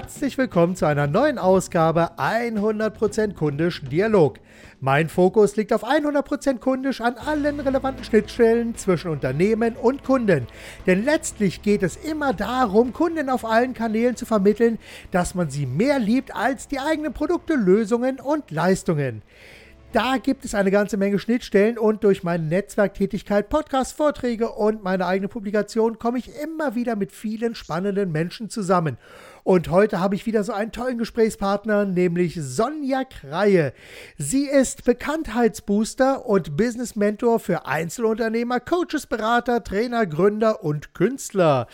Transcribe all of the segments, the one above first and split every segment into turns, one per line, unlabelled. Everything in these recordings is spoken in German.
Herzlich willkommen zu einer neuen Ausgabe 100% Kundisch Dialog. Mein Fokus liegt auf 100% Kundisch an allen relevanten Schnittstellen zwischen Unternehmen und Kunden. Denn letztlich geht es immer darum, Kunden auf allen Kanälen zu vermitteln, dass man sie mehr liebt als die eigenen Produkte, Lösungen und Leistungen. Da gibt es eine ganze Menge Schnittstellen und durch meine Netzwerktätigkeit, Podcasts, Vorträge und meine eigene Publikation komme ich immer wieder mit vielen spannenden Menschen zusammen. Und heute habe ich wieder so einen tollen Gesprächspartner, nämlich Sonja Kreie. Sie ist Bekanntheitsbooster und Business Mentor für Einzelunternehmer, Coaches, Berater, Trainer, Gründer und Künstler.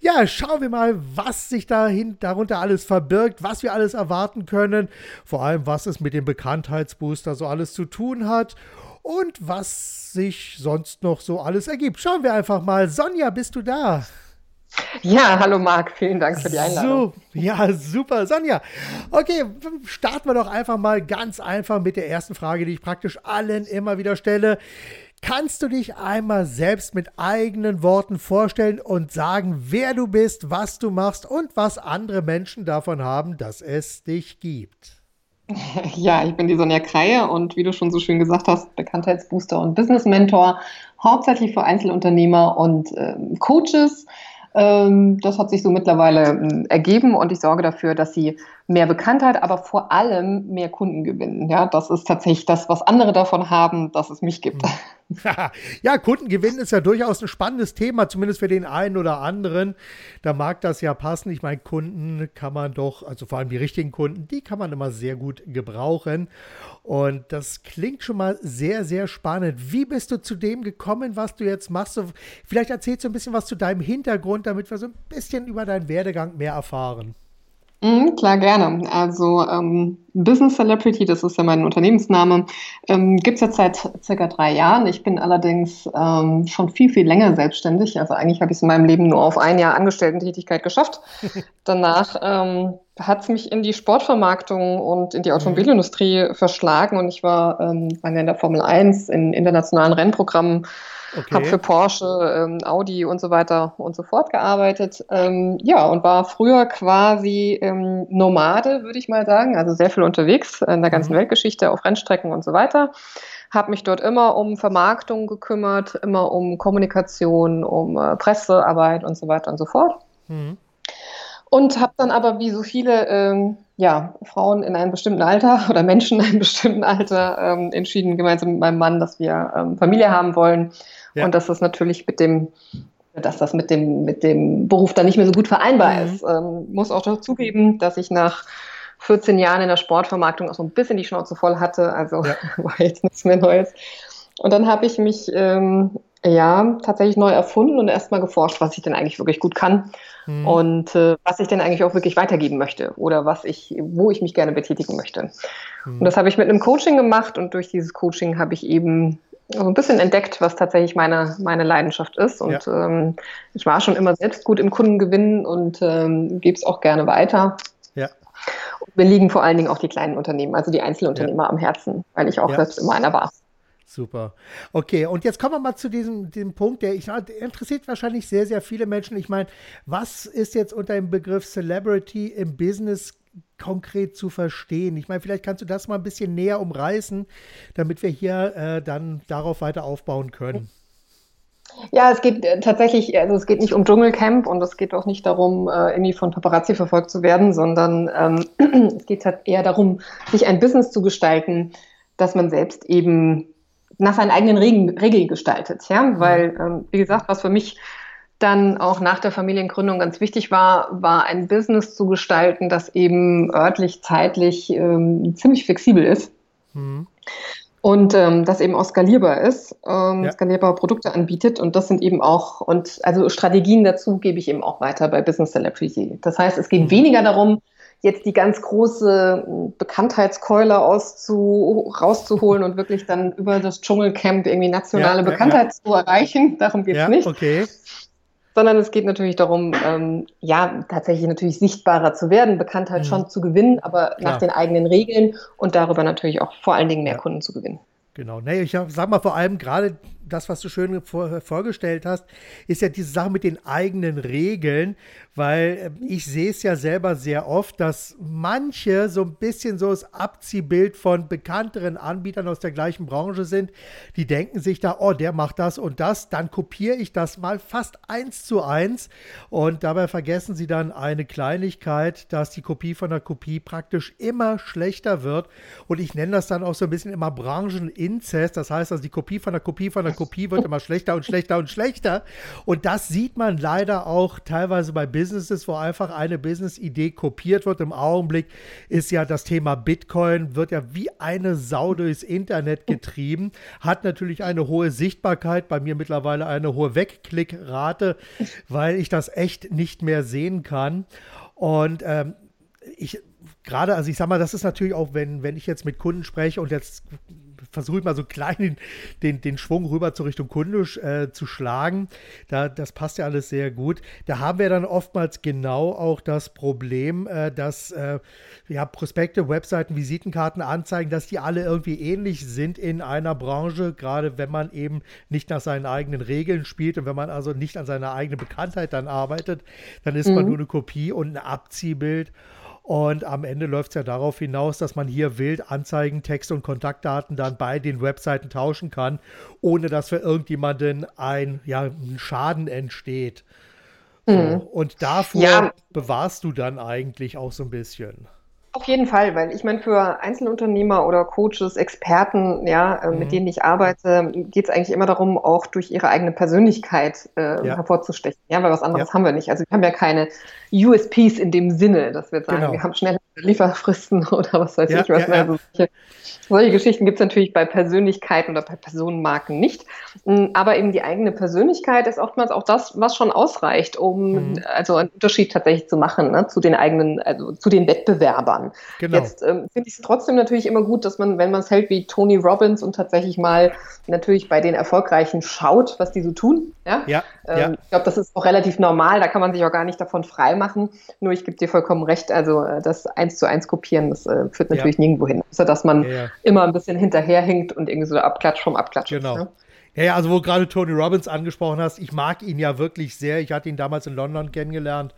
Ja, schauen wir mal, was sich dahin, darunter alles verbirgt, was wir alles erwarten können, vor allem was es mit dem Bekanntheitsbooster so alles zu tun hat und was sich sonst noch so alles ergibt. Schauen wir einfach mal. Sonja, bist du da?
Ja, hallo Marc, vielen Dank für die Einladung.
So, ja, super. Sonja, okay, starten wir doch einfach mal ganz einfach mit der ersten Frage, die ich praktisch allen immer wieder stelle. Kannst du dich einmal selbst mit eigenen Worten vorstellen und sagen, wer du bist, was du machst und was andere Menschen davon haben, dass es dich gibt?
Ja, ich bin die Sonja Kreie und wie du schon so schön gesagt hast, Bekanntheitsbooster und Business Mentor, hauptsächlich für Einzelunternehmer und äh, Coaches. Ähm, das hat sich so mittlerweile ähm, ergeben und ich sorge dafür, dass sie mehr Bekanntheit, aber vor allem mehr Kunden gewinnen. Ja, das ist tatsächlich das, was andere davon haben, dass es mich gibt.
ja, Kundengewinn ist ja durchaus ein spannendes Thema, zumindest für den einen oder anderen. Da mag das ja passen. Ich meine, Kunden kann man doch, also vor allem die richtigen Kunden, die kann man immer sehr gut gebrauchen. Und das klingt schon mal sehr, sehr spannend. Wie bist du zu dem gekommen, was du jetzt machst? Vielleicht erzählst du ein bisschen was zu deinem Hintergrund, damit wir so ein bisschen über deinen Werdegang mehr erfahren.
Mhm, klar, gerne. Also ähm, Business Celebrity, das ist ja mein Unternehmensname, ähm, gibt es jetzt seit circa drei Jahren. Ich bin allerdings ähm, schon viel, viel länger selbstständig. Also eigentlich habe ich es in meinem Leben nur auf ein Jahr Angestellten-Tätigkeit geschafft. Danach ähm, hat es mich in die Sportvermarktung und in die mhm. Automobilindustrie verschlagen und ich war, ähm, war in der Formel 1 in internationalen Rennprogrammen Okay. Habe für Porsche, ähm, Audi und so weiter und so fort gearbeitet. Ähm, ja, und war früher quasi ähm, Nomade, würde ich mal sagen. Also sehr viel unterwegs in der ganzen mhm. Weltgeschichte, auf Rennstrecken und so weiter. Habe mich dort immer um Vermarktung gekümmert, immer um Kommunikation, um äh, Pressearbeit und so weiter und so fort. Mhm. Und habe dann aber wie so viele ähm, ja, Frauen in einem bestimmten Alter oder Menschen in einem bestimmten Alter ähm, entschieden, gemeinsam mit meinem Mann, dass wir ähm, Familie haben wollen ja. Und dass das natürlich mit dem, dass das mit dem, mit dem Beruf dann nicht mehr so gut vereinbar mhm. ist. Ähm, muss auch dazugeben, dass ich nach 14 Jahren in der Sportvermarktung auch so ein bisschen die Schnauze voll hatte. Also ja. war jetzt nichts mehr Neues. Und dann habe ich mich ähm, ja tatsächlich neu erfunden und erstmal geforscht, was ich denn eigentlich wirklich gut kann mhm. und äh, was ich denn eigentlich auch wirklich weitergeben möchte oder was ich, wo ich mich gerne betätigen möchte. Mhm. Und das habe ich mit einem Coaching gemacht und durch dieses Coaching habe ich eben so ein bisschen entdeckt, was tatsächlich meine, meine Leidenschaft ist. Und ja. ähm, ich war schon immer selbst gut im Kundengewinnen und ähm, gebe es auch gerne weiter. Ja. Und mir liegen vor allen Dingen auch die kleinen Unternehmen, also die Einzelunternehmer ja. am Herzen, weil ich auch ja. selbst immer einer war.
Super. Okay, und jetzt kommen wir mal zu diesem, diesem Punkt, der, ich, der interessiert wahrscheinlich sehr, sehr viele Menschen. Ich meine, was ist jetzt unter dem Begriff Celebrity im Business konkret zu verstehen? Ich meine, vielleicht kannst du das mal ein bisschen näher umreißen, damit wir hier äh, dann darauf weiter aufbauen können.
Ja, es geht äh, tatsächlich, also es geht nicht um Dschungelcamp und es geht auch nicht darum, äh, irgendwie von Paparazzi verfolgt zu werden, sondern ähm, es geht halt eher darum, sich ein Business zu gestalten, das man selbst eben nach seinen eigenen Regeln, Regeln gestaltet. Ja, mhm. weil, ähm, wie gesagt, was für mich dann auch nach der Familiengründung ganz wichtig war, war ein Business zu gestalten, das eben örtlich, zeitlich ähm, ziemlich flexibel ist. Mhm. Und ähm, das eben auch skalierbar ist, ähm, ja. skalierbare Produkte anbietet. Und das sind eben auch, und also Strategien dazu gebe ich eben auch weiter bei Business Celebrity. Das heißt, es geht mhm. weniger darum, jetzt die ganz große hm, Bekanntheitskeule auszu, rauszuholen und wirklich dann über das Dschungelcamp irgendwie nationale ja, Bekanntheit ja, zu erreichen. Darum geht es nicht.
Okay
sondern es geht natürlich darum, ähm, ja, tatsächlich natürlich sichtbarer zu werden, Bekanntheit mhm. schon zu gewinnen, aber nach den eigenen Regeln und darüber natürlich auch vor allen Dingen mehr ja. Kunden zu gewinnen.
Genau. Nee, ich sag mal vor allem gerade das, was du schön vor, vorgestellt hast, ist ja diese Sache mit den eigenen Regeln, weil äh, ich sehe es ja selber sehr oft, dass manche so ein bisschen so das Abziehbild von bekannteren Anbietern aus der gleichen Branche sind. Die denken sich da, oh, der macht das und das, dann kopiere ich das mal fast eins zu eins. Und dabei vergessen sie dann eine Kleinigkeit, dass die Kopie von der Kopie praktisch immer schlechter wird. Und ich nenne das dann auch so ein bisschen immer Brancheninzest, das heißt also die Kopie von der Kopie von der Kopie wird immer schlechter und schlechter und schlechter und das sieht man leider auch teilweise bei Business Businesses, wo einfach eine Business-Idee kopiert wird. Im Augenblick ist ja das Thema Bitcoin, wird ja wie eine Sau durchs Internet getrieben, hat natürlich eine hohe Sichtbarkeit, bei mir mittlerweile eine hohe Wegklickrate, weil ich das echt nicht mehr sehen kann. Und ähm, ich gerade, also ich sag mal, das ist natürlich auch, wenn, wenn ich jetzt mit Kunden spreche und jetzt versuche ich mal so klein den, den, Schwung rüber zur Richtung Kundisch äh, zu schlagen. Da, das passt ja alles sehr gut. Da haben wir dann oftmals genau auch das Problem, äh, dass äh, ja, Prospekte, Webseiten, Visitenkarten anzeigen, dass die alle irgendwie ähnlich sind in einer Branche, gerade wenn man eben nicht nach seinen eigenen Regeln spielt und wenn man also nicht an seiner eigenen Bekanntheit dann arbeitet, dann ist mhm. man nur eine Kopie und ein Abziehbild. Und am Ende läuft es ja darauf hinaus, dass man hier wild Anzeigen, Texte und Kontaktdaten dann bei den Webseiten tauschen kann, ohne dass für irgendjemanden ein, ja, ein Schaden entsteht. Mhm. So. Und davor ja. bewahrst du dann eigentlich auch so ein bisschen.
Auf jeden Fall, weil ich meine, für Einzelunternehmer oder Coaches, Experten, ja, äh, mhm. mit denen ich arbeite, geht es eigentlich immer darum, auch durch ihre eigene Persönlichkeit äh, ja. hervorzustechen. Ja, weil was anderes ja. haben wir nicht. Also wir haben ja keine USPs in dem Sinne, dass wir sagen, genau. wir haben schnelle Lieferfristen oder was weiß ja, ich was. Also solche, solche Geschichten gibt es natürlich bei Persönlichkeiten oder bei Personenmarken nicht. Mm, aber eben die eigene Persönlichkeit ist oftmals auch das, was schon ausreicht, um mhm. also einen Unterschied tatsächlich zu machen ne, zu den eigenen, also zu den Wettbewerbern. Genau. Jetzt ähm, finde ich es trotzdem natürlich immer gut, dass man, wenn man es hält wie Tony Robbins und tatsächlich mal natürlich bei den Erfolgreichen schaut, was die so tun. Ja. ja, ähm, ja. Ich glaube, das ist auch relativ normal. Da kann man sich auch gar nicht davon freimachen. Nur ich gebe dir vollkommen recht. Also äh, das eins zu eins kopieren, das äh, führt natürlich ja. nirgendwo hin. Außer dass man immer ein bisschen hinterherhinkt und irgendwie so Abklatsch vom Abklatsch.
Genau. Ist, ne? Ja, ja, also wo gerade Tony Robbins angesprochen hast, ich mag ihn ja wirklich sehr. Ich hatte ihn damals in London kennengelernt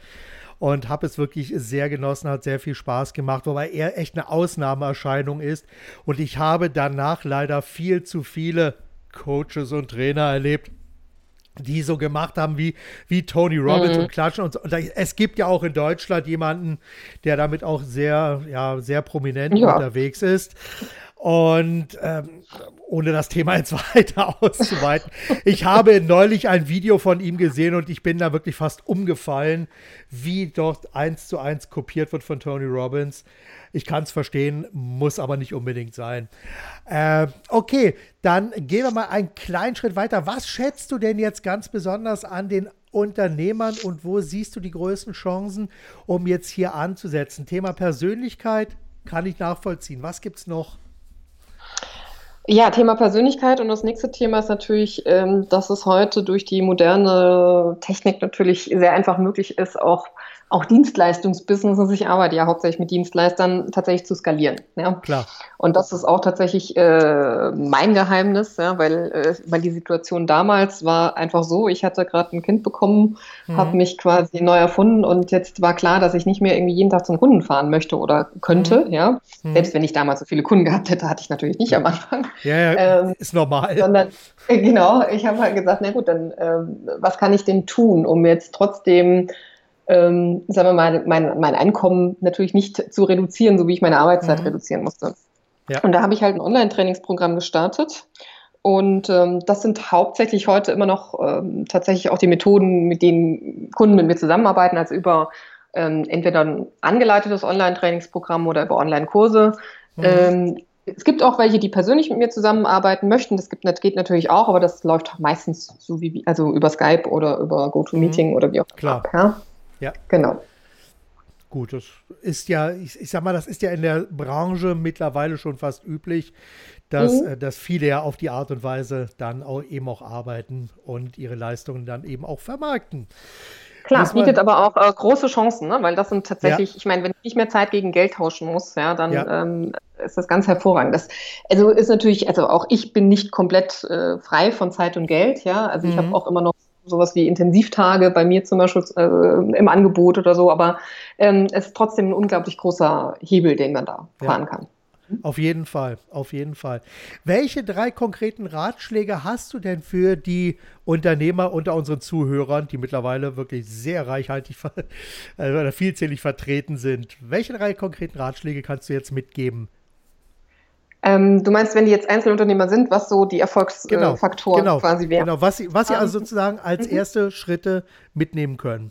und habe es wirklich sehr genossen, hat sehr viel Spaß gemacht, wobei er echt eine Ausnahmeerscheinung ist. Und ich habe danach leider viel zu viele Coaches und Trainer erlebt, die so gemacht haben wie, wie Tony Robbins mhm. und klatschen. Und, und, es gibt ja auch in Deutschland jemanden, der damit auch sehr, ja, sehr prominent ja. unterwegs ist. Und ähm, ohne das Thema jetzt weiter auszuweiten, ich habe neulich ein Video von ihm gesehen und ich bin da wirklich fast umgefallen, wie dort eins zu eins kopiert wird von Tony Robbins. Ich kann es verstehen, muss aber nicht unbedingt sein. Äh, okay, dann gehen wir mal einen kleinen Schritt weiter. Was schätzt du denn jetzt ganz besonders an den Unternehmern und wo siehst du die größten Chancen, um jetzt hier anzusetzen? Thema Persönlichkeit kann ich nachvollziehen. Was gibt es noch?
Ja, Thema Persönlichkeit und das nächste Thema ist natürlich, ähm, dass es heute durch die moderne Technik natürlich sehr einfach möglich ist, auch auch Dienstleistungsbusinesses, ich arbeite ja hauptsächlich mit Dienstleistern, tatsächlich zu skalieren. Ja?
Klar.
Und das ist auch tatsächlich äh, mein Geheimnis, ja, weil, äh, weil die Situation damals war einfach so, ich hatte gerade ein Kind bekommen, mhm. habe mich quasi neu erfunden und jetzt war klar, dass ich nicht mehr irgendwie jeden Tag zum Kunden fahren möchte oder könnte, mhm. ja. Mhm. Selbst wenn ich damals so viele Kunden gehabt hätte, hatte ich natürlich nicht am Anfang.
Ja, ja ähm, ist normal.
Sondern, äh, genau, ich habe halt gesagt, na gut, dann ähm, was kann ich denn tun, um jetzt trotzdem ähm, sagen wir mal, mein, mein Einkommen natürlich nicht zu reduzieren, so wie ich meine Arbeitszeit mhm. reduzieren musste. Ja. Und da habe ich halt ein Online-Trainingsprogramm gestartet. Und ähm, das sind hauptsächlich heute immer noch ähm, tatsächlich auch die Methoden, mit denen Kunden mit mir zusammenarbeiten, also über ähm, entweder ein angeleitetes Online-Trainingsprogramm oder über Online-Kurse. Mhm. Ähm, es gibt auch welche, die persönlich mit mir zusammenarbeiten möchten. Das, gibt, geht natürlich auch, aber das läuft meistens so wie, also über Skype oder über GoToMeeting mhm. oder wie auch immer.
Klar. Ja? Ja. Genau. Gut, das ist ja, ich, ich, sag mal, das ist ja in der Branche mittlerweile schon fast üblich, dass, mhm. äh, dass viele ja auf die Art und Weise dann auch eben auch arbeiten und ihre Leistungen dann eben auch vermarkten.
Klar, bietet aber auch äh, große Chancen, ne? weil das sind tatsächlich, ja. ich meine, wenn ich nicht mehr Zeit gegen Geld tauschen muss, ja, dann ja. Ähm, ist das ganz hervorragend. Das, also ist natürlich, also auch ich bin nicht komplett äh, frei von Zeit und Geld, ja. Also mhm. ich habe auch immer noch sowas wie Intensivtage bei mir zum Beispiel äh, im Angebot oder so, aber ähm, es ist trotzdem ein unglaublich großer Hebel, den man da ja. fahren kann.
Auf jeden Fall, auf jeden Fall. Welche drei konkreten Ratschläge hast du denn für die Unternehmer unter unseren Zuhörern, die mittlerweile wirklich sehr reichhaltig äh, oder vielzählig vertreten sind? Welche drei konkreten Ratschläge kannst du jetzt mitgeben?
Ähm, du meinst, wenn die jetzt Einzelunternehmer sind, was so die Erfolgsfaktoren
genau,
genau, quasi wären?
Genau, was sie, was sie also sozusagen als mhm. erste Schritte mitnehmen können.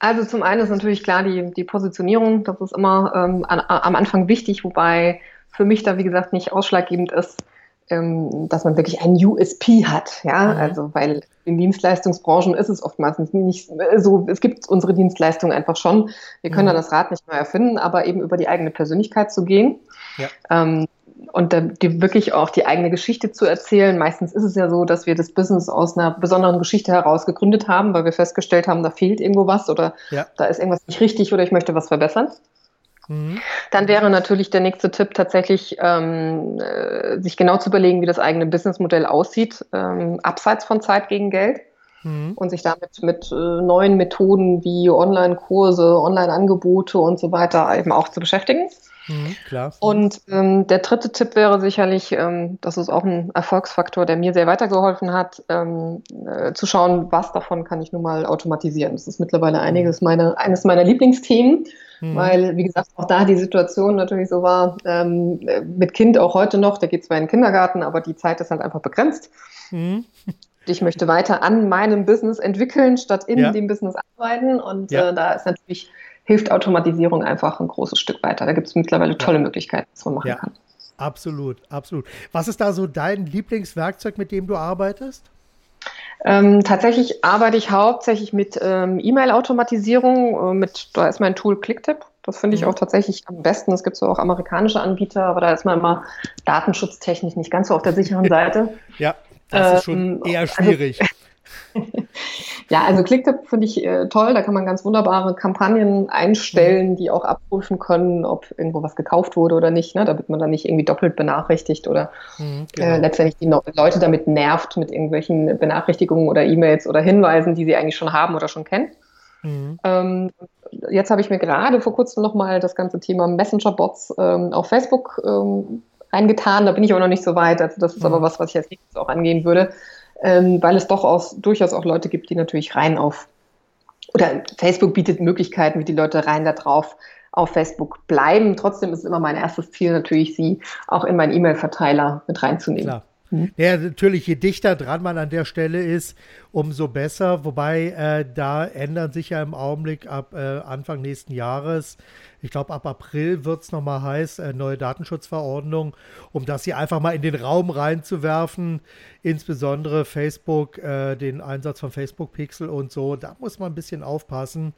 Also zum einen ist natürlich klar die, die Positionierung, das ist immer ähm, an, am Anfang wichtig, wobei für mich da wie gesagt nicht ausschlaggebend ist, ähm, dass man wirklich ein USP hat, ja, mhm. also weil in Dienstleistungsbranchen ist es oftmals nicht, nicht so, es gibt unsere Dienstleistungen einfach schon, wir können mhm. da das Rad nicht mehr erfinden, aber eben über die eigene Persönlichkeit zu gehen. Ja. Ähm, und die, wirklich auch die eigene Geschichte zu erzählen. Meistens ist es ja so, dass wir das Business aus einer besonderen Geschichte heraus gegründet haben, weil wir festgestellt haben, da fehlt irgendwo was oder ja. da ist irgendwas nicht richtig oder ich möchte was verbessern. Mhm. Dann wäre natürlich der nächste Tipp tatsächlich, ähm, äh, sich genau zu überlegen, wie das eigene Businessmodell aussieht, ähm, abseits von Zeit gegen Geld. Mhm. Und sich damit mit äh, neuen Methoden wie Online-Kurse, Online-Angebote und so weiter eben auch zu beschäftigen. Mhm, klar. Und ähm, der dritte Tipp wäre sicherlich, ähm, das ist auch ein Erfolgsfaktor, der mir sehr weitergeholfen hat, ähm, äh, zu schauen, was davon kann ich nun mal automatisieren. Das ist mittlerweile einiges meine, eines meiner Lieblingsthemen, mhm. weil, wie gesagt, auch da die Situation natürlich so war, ähm, mit Kind auch heute noch, der geht zwar in den Kindergarten, aber die Zeit ist halt einfach begrenzt. Mhm. Ich möchte weiter an meinem Business entwickeln, statt in ja. dem Business arbeiten. Und ja. äh, da ist natürlich hilft Automatisierung einfach ein großes Stück weiter. Da gibt es mittlerweile tolle Möglichkeiten, was man machen ja, kann.
Absolut, absolut. Was ist da so dein Lieblingswerkzeug, mit dem du arbeitest?
Ähm, tatsächlich arbeite ich hauptsächlich mit ähm, E-Mail-Automatisierung. Äh, mit, da ist mein Tool Clicktip. Das finde ich mhm. auch tatsächlich am besten. Es gibt so auch amerikanische Anbieter, aber da ist man immer datenschutztechnisch nicht ganz so auf der sicheren Seite.
ja, das ist schon ähm, eher also schwierig. Also,
ja, also Clicktip finde ich äh, toll. Da kann man ganz wunderbare Kampagnen einstellen, mhm. die auch abprüfen können, ob irgendwo was gekauft wurde oder nicht, ne? damit man dann nicht irgendwie doppelt benachrichtigt oder mhm, äh, genau. äh, letztendlich die no Leute damit nervt mit irgendwelchen Benachrichtigungen oder E-Mails oder Hinweisen, die sie eigentlich schon haben oder schon kennen. Mhm. Ähm, jetzt habe ich mir gerade vor kurzem nochmal das ganze Thema Messenger-Bots ähm, auf Facebook ähm, eingetan. Da bin ich aber noch nicht so weit. Also das ist aber mhm. was, was ich als nächstes auch angehen würde ähm, weil es doch aus, durchaus auch Leute gibt, die natürlich rein auf, oder Facebook bietet Möglichkeiten, wie die Leute rein da drauf auf Facebook bleiben. Trotzdem ist immer mein erstes Ziel natürlich, sie auch in meinen E-Mail-Verteiler mit reinzunehmen.
Klar. Mhm. Ja, natürlich, je dichter dran man an der Stelle ist, umso besser. Wobei äh, da ändern sich ja im Augenblick ab äh, Anfang nächsten Jahres, ich glaube ab April wird es nochmal heiß, äh, neue Datenschutzverordnung, um das hier einfach mal in den Raum reinzuwerfen. Insbesondere Facebook, äh, den Einsatz von Facebook Pixel und so. Da muss man ein bisschen aufpassen,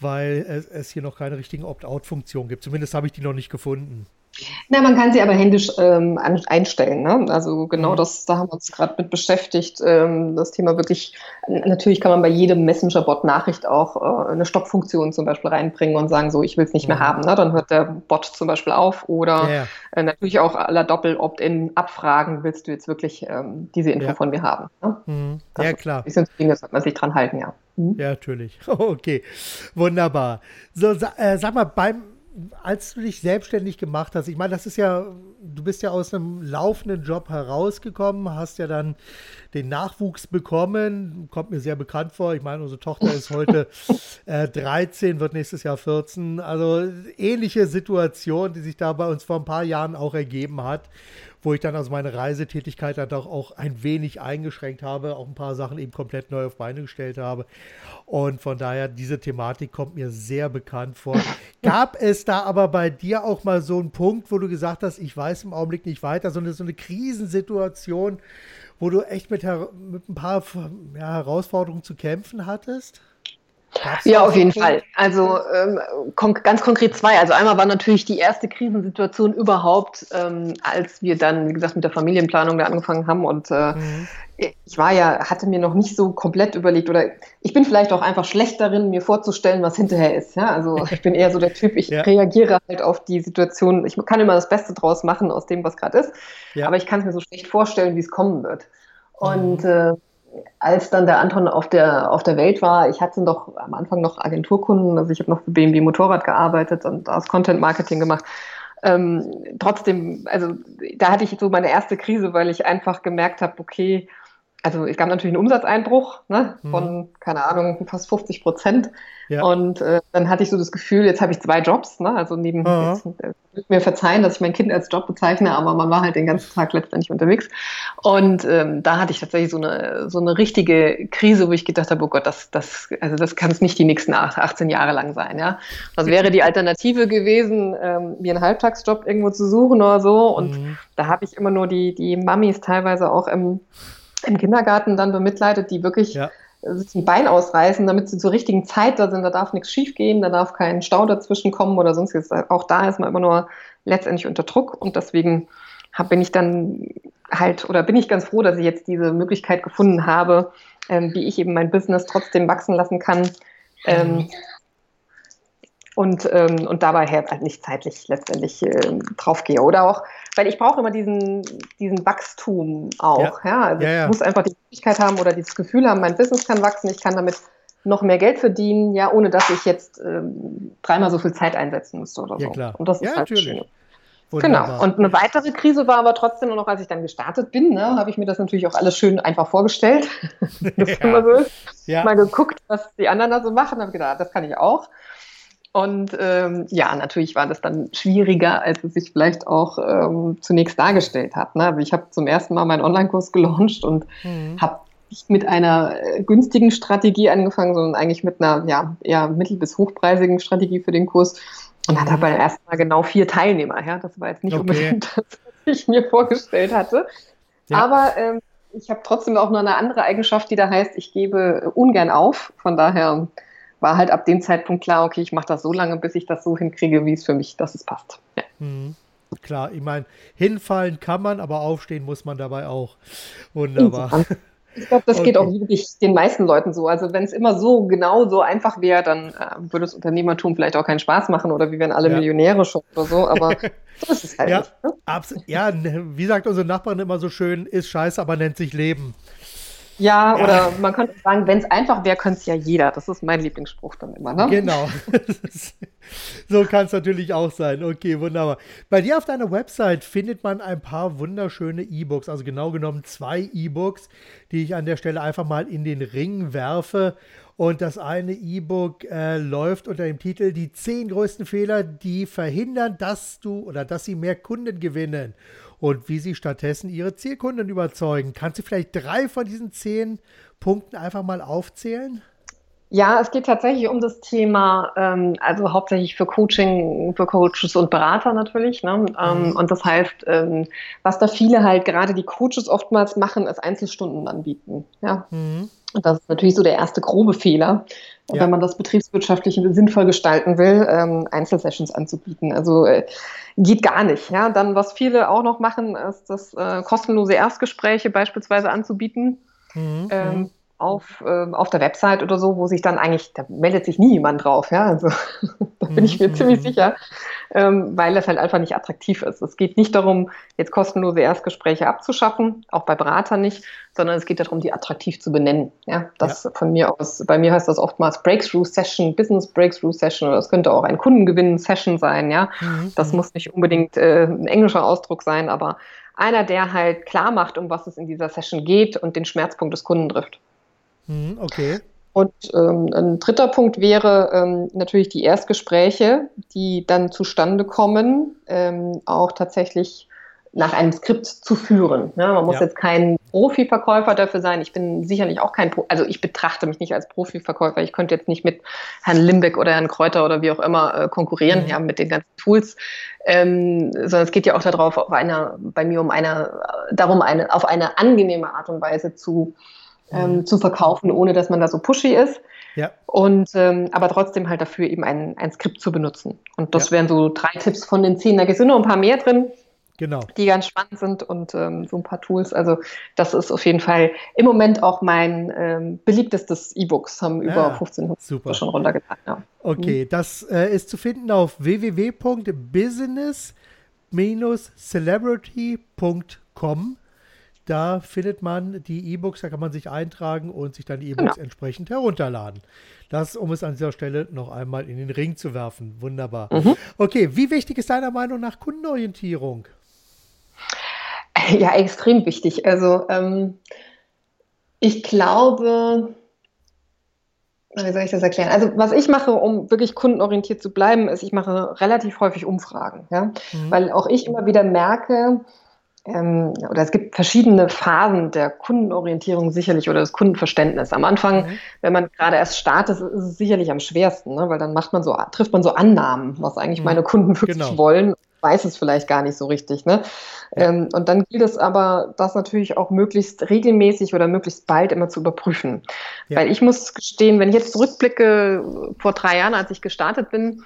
weil es, es hier noch keine richtigen Opt-out-Funktionen gibt. Zumindest habe ich die noch nicht gefunden.
Na, man kann sie aber händisch ähm, einstellen. Ne? Also genau mhm. das, da haben wir uns gerade mit beschäftigt. Ähm, das Thema wirklich, natürlich kann man bei jedem Messenger-Bot Nachricht auch äh, eine Stoppfunktion zum Beispiel reinbringen und sagen, so, ich will es nicht mhm. mehr haben. Ne? Dann hört der Bot zum Beispiel auf. Oder ja. äh, natürlich auch aller Doppel-Opt-in abfragen, willst du jetzt wirklich ähm, diese Info ja. von mir haben? Ne?
Mhm. Ja, klar.
Das sind Dinge, da sollte man sich dran halten, ja.
Mhm. Ja, natürlich. Okay, wunderbar. So, äh, sag mal, beim als du dich selbstständig gemacht hast, ich meine, das ist ja, du bist ja aus einem laufenden Job herausgekommen, hast ja dann den Nachwuchs bekommen, kommt mir sehr bekannt vor. Ich meine, unsere Tochter ist heute äh, 13, wird nächstes Jahr 14. Also ähnliche Situation, die sich da bei uns vor ein paar Jahren auch ergeben hat wo ich dann also meine Reisetätigkeit dann doch auch ein wenig eingeschränkt habe, auch ein paar Sachen eben komplett neu auf Beine gestellt habe. Und von daher, diese Thematik kommt mir sehr bekannt vor. Gab es da aber bei dir auch mal so einen Punkt, wo du gesagt hast, ich weiß im Augenblick nicht weiter, sondern so eine Krisensituation, wo du echt mit, mit ein paar ja, Herausforderungen zu kämpfen hattest?
Ja, auf jeden Fall. Also ähm, kon ganz konkret zwei. Also einmal war natürlich die erste Krisensituation überhaupt, ähm, als wir dann, wie gesagt, mit der Familienplanung da angefangen haben. Und äh, mhm. ich war ja, hatte mir noch nicht so komplett überlegt oder ich bin vielleicht auch einfach schlecht darin, mir vorzustellen, was hinterher ist. Ja, also ich bin eher so der Typ, ich ja. reagiere halt auf die Situation. Ich kann immer das Beste draus machen aus dem, was gerade ist. Ja. Aber ich kann es mir so schlecht vorstellen, wie es kommen wird. Und mhm. äh, als dann der Anton auf der, auf der Welt war, ich hatte noch am Anfang noch Agenturkunden, also ich habe noch für BMW Motorrad gearbeitet und aus Content Marketing gemacht. Ähm, trotzdem, also da hatte ich so meine erste Krise, weil ich einfach gemerkt habe, okay, also es gab natürlich einen Umsatzeinbruch ne, mhm. von, keine Ahnung, fast 50 Prozent. Ja. Und äh, dann hatte ich so das Gefühl, jetzt habe ich zwei Jobs. Ne? Also neben, mhm. jetzt, äh, mir verzeihen, dass ich mein Kind als Job bezeichne, aber man war halt den ganzen Tag letztendlich unterwegs. Und ähm, da hatte ich tatsächlich so eine, so eine richtige Krise, wo ich gedacht habe, oh Gott, das, das, also das kann es nicht die nächsten 18 Jahre lang sein. Ja? Was wäre die Alternative gewesen, ähm, mir einen Halbtagsjob irgendwo zu suchen oder so? Und mhm. da habe ich immer nur die, die Mamis teilweise auch im, im Kindergarten dann bemitleidet, die wirklich ja sich ein Bein ausreißen, damit sie zur richtigen Zeit da sind. Da darf nichts schiefgehen, da darf kein Stau dazwischen kommen oder sonst was. Auch da ist man immer nur letztendlich unter Druck und deswegen hab, bin ich dann halt oder bin ich ganz froh, dass ich jetzt diese Möglichkeit gefunden habe, ähm, wie ich eben mein Business trotzdem wachsen lassen kann. Ähm, und, ähm, und dabei halt nicht zeitlich letztendlich ähm, draufgehe. Oder auch, weil ich brauche immer diesen, diesen Wachstum auch. Ja. ja? Also ja, ja. ich muss einfach die Möglichkeit haben oder dieses Gefühl haben, mein Business kann wachsen, ich kann damit noch mehr Geld verdienen, ja, ohne dass ich jetzt ähm, dreimal so viel Zeit einsetzen müsste oder so.
Klar.
Und das
ist halt natürlich.
schön. Genau. Und eine weitere Krise war aber trotzdem noch, als ich dann gestartet bin, ne, habe ich mir das natürlich auch alles schön einfach vorgestellt. das ja. immer so ist. Ja. Mal geguckt, was die anderen da so machen, habe gedacht, das kann ich auch. Und ähm, ja, natürlich war das dann schwieriger, als es sich vielleicht auch ähm, zunächst dargestellt hat. Ne? Also ich habe zum ersten Mal meinen Online-Kurs gelauncht und mhm. habe nicht mit einer äh, günstigen Strategie angefangen, sondern eigentlich mit einer ja, eher mittel- bis hochpreisigen Strategie für den Kurs und hatte aber erstmal genau vier Teilnehmer. Ja? Das war jetzt nicht okay. unbedingt das, was ich mir vorgestellt hatte. Ja. Aber ähm, ich habe trotzdem auch noch eine andere Eigenschaft, die da heißt, ich gebe ungern auf. Von daher war halt ab dem Zeitpunkt klar, okay, ich mache das so lange, bis ich das so hinkriege, wie es für mich, dass es passt. Ja.
Mhm. Klar, ich meine, hinfallen kann man, aber aufstehen muss man dabei auch. Wunderbar.
Ich glaube, das okay. geht auch wirklich den meisten Leuten so. Also wenn es immer so genau so einfach wäre, dann äh, würde das Unternehmertum vielleicht auch keinen Spaß machen oder wie wären alle ja. Millionäre schon oder so. Aber so ist es halt
ja,
nicht. Ne?
Ja, wie sagt unsere Nachbarin immer so schön, ist scheiße, aber nennt sich Leben.
Ja, oder man könnte sagen, wenn es einfach wäre, könnte es ja jeder. Das ist mein Lieblingsspruch dann immer. Ne?
Genau. so kann es natürlich auch sein. Okay, wunderbar. Bei dir auf deiner Website findet man ein paar wunderschöne E-Books, also genau genommen zwei E-Books, die ich an der Stelle einfach mal in den Ring werfe. Und das eine E-Book äh, läuft unter dem Titel Die zehn größten Fehler, die verhindern, dass du oder dass sie mehr Kunden gewinnen und wie sie stattdessen ihre Zielkunden überzeugen. Kannst du vielleicht drei von diesen zehn Punkten einfach mal aufzählen?
Ja, es geht tatsächlich um das Thema, ähm, also hauptsächlich für Coaching, für Coaches und Berater natürlich. Ne? Ähm, mhm. Und das heißt, ähm, was da viele halt, gerade die Coaches oftmals machen, ist Einzelstunden anbieten. Ja. Mhm. Und das ist natürlich so der erste grobe Fehler, ja. wenn man das betriebswirtschaftlich sinnvoll gestalten will, ähm, Einzelsessions anzubieten. Also äh, geht gar nicht. Ja, dann was viele auch noch machen, ist das äh, kostenlose Erstgespräche beispielsweise anzubieten. Mhm. Ähm, mhm auf, äh, auf der Website oder so, wo sich dann eigentlich, da meldet sich nie jemand drauf, ja, also da bin ich mir mhm. ziemlich sicher, ähm, weil das halt einfach nicht attraktiv ist. Es geht nicht darum, jetzt kostenlose Erstgespräche abzuschaffen, auch bei Beratern nicht, sondern es geht darum, die attraktiv zu benennen. Ja, das ja. von mir aus, bei mir heißt das oftmals Breakthrough Session, Business Breakthrough Session oder es könnte auch ein Kundengewinn Session sein, ja. Mhm. Das muss nicht unbedingt äh, ein englischer Ausdruck sein, aber einer, der halt klar macht, um was es in dieser Session geht und den Schmerzpunkt des Kunden trifft.
Mhm, okay.
Und ähm, ein dritter Punkt wäre ähm, natürlich die Erstgespräche, die dann zustande kommen, ähm, auch tatsächlich nach einem Skript zu führen. Ja, man muss ja. jetzt kein Profiverkäufer dafür sein. Ich bin sicherlich auch kein, Pro also ich betrachte mich nicht als Profiverkäufer. Ich könnte jetzt nicht mit Herrn Limbeck oder Herrn Kräuter oder wie auch immer äh, konkurrieren, mhm. ja, mit den ganzen Tools. Ähm, sondern es geht ja auch darauf, auf einer, bei mir um eine, darum, eine, auf eine angenehme Art und Weise zu ähm, mhm. zu verkaufen, ohne dass man da so pushy ist.
Ja.
Und ähm, aber trotzdem halt dafür eben ein, ein Skript zu benutzen. Und das ja. wären so drei Tipps von den zehn. Da sind noch ein paar mehr drin.
Genau.
Die ganz spannend sind und ähm, so ein paar Tools. Also das ist auf jeden Fall im Moment auch mein ähm, beliebtestes E-Books. Haben über ja, 1500
super.
schon runtergeladen. Ja.
Okay, mhm. das äh, ist zu finden auf www.business-celebrity.com. Da findet man die E-Books, da kann man sich eintragen und sich dann die E-Books genau. entsprechend herunterladen. Das, um es an dieser Stelle noch einmal in den Ring zu werfen. Wunderbar. Mhm. Okay, wie wichtig ist deiner Meinung nach Kundenorientierung?
Ja, extrem wichtig. Also ähm, ich glaube, wie soll ich das erklären? Also was ich mache, um wirklich kundenorientiert zu bleiben, ist, ich mache relativ häufig Umfragen, ja, mhm. weil auch ich immer wieder merke, ähm, oder es gibt verschiedene Phasen der Kundenorientierung sicherlich oder des Kundenverständnisses. Am Anfang, mhm. wenn man gerade erst startet, ist es sicherlich am schwersten, ne? weil dann macht man so, trifft man so Annahmen, was eigentlich mhm. meine Kunden wirklich genau. wollen, weiß es vielleicht gar nicht so richtig. Ne? Ja. Ähm, und dann gilt es aber, das natürlich auch möglichst regelmäßig oder möglichst bald immer zu überprüfen. Ja. Weil ich muss gestehen, wenn ich jetzt zurückblicke, vor drei Jahren, als ich gestartet bin,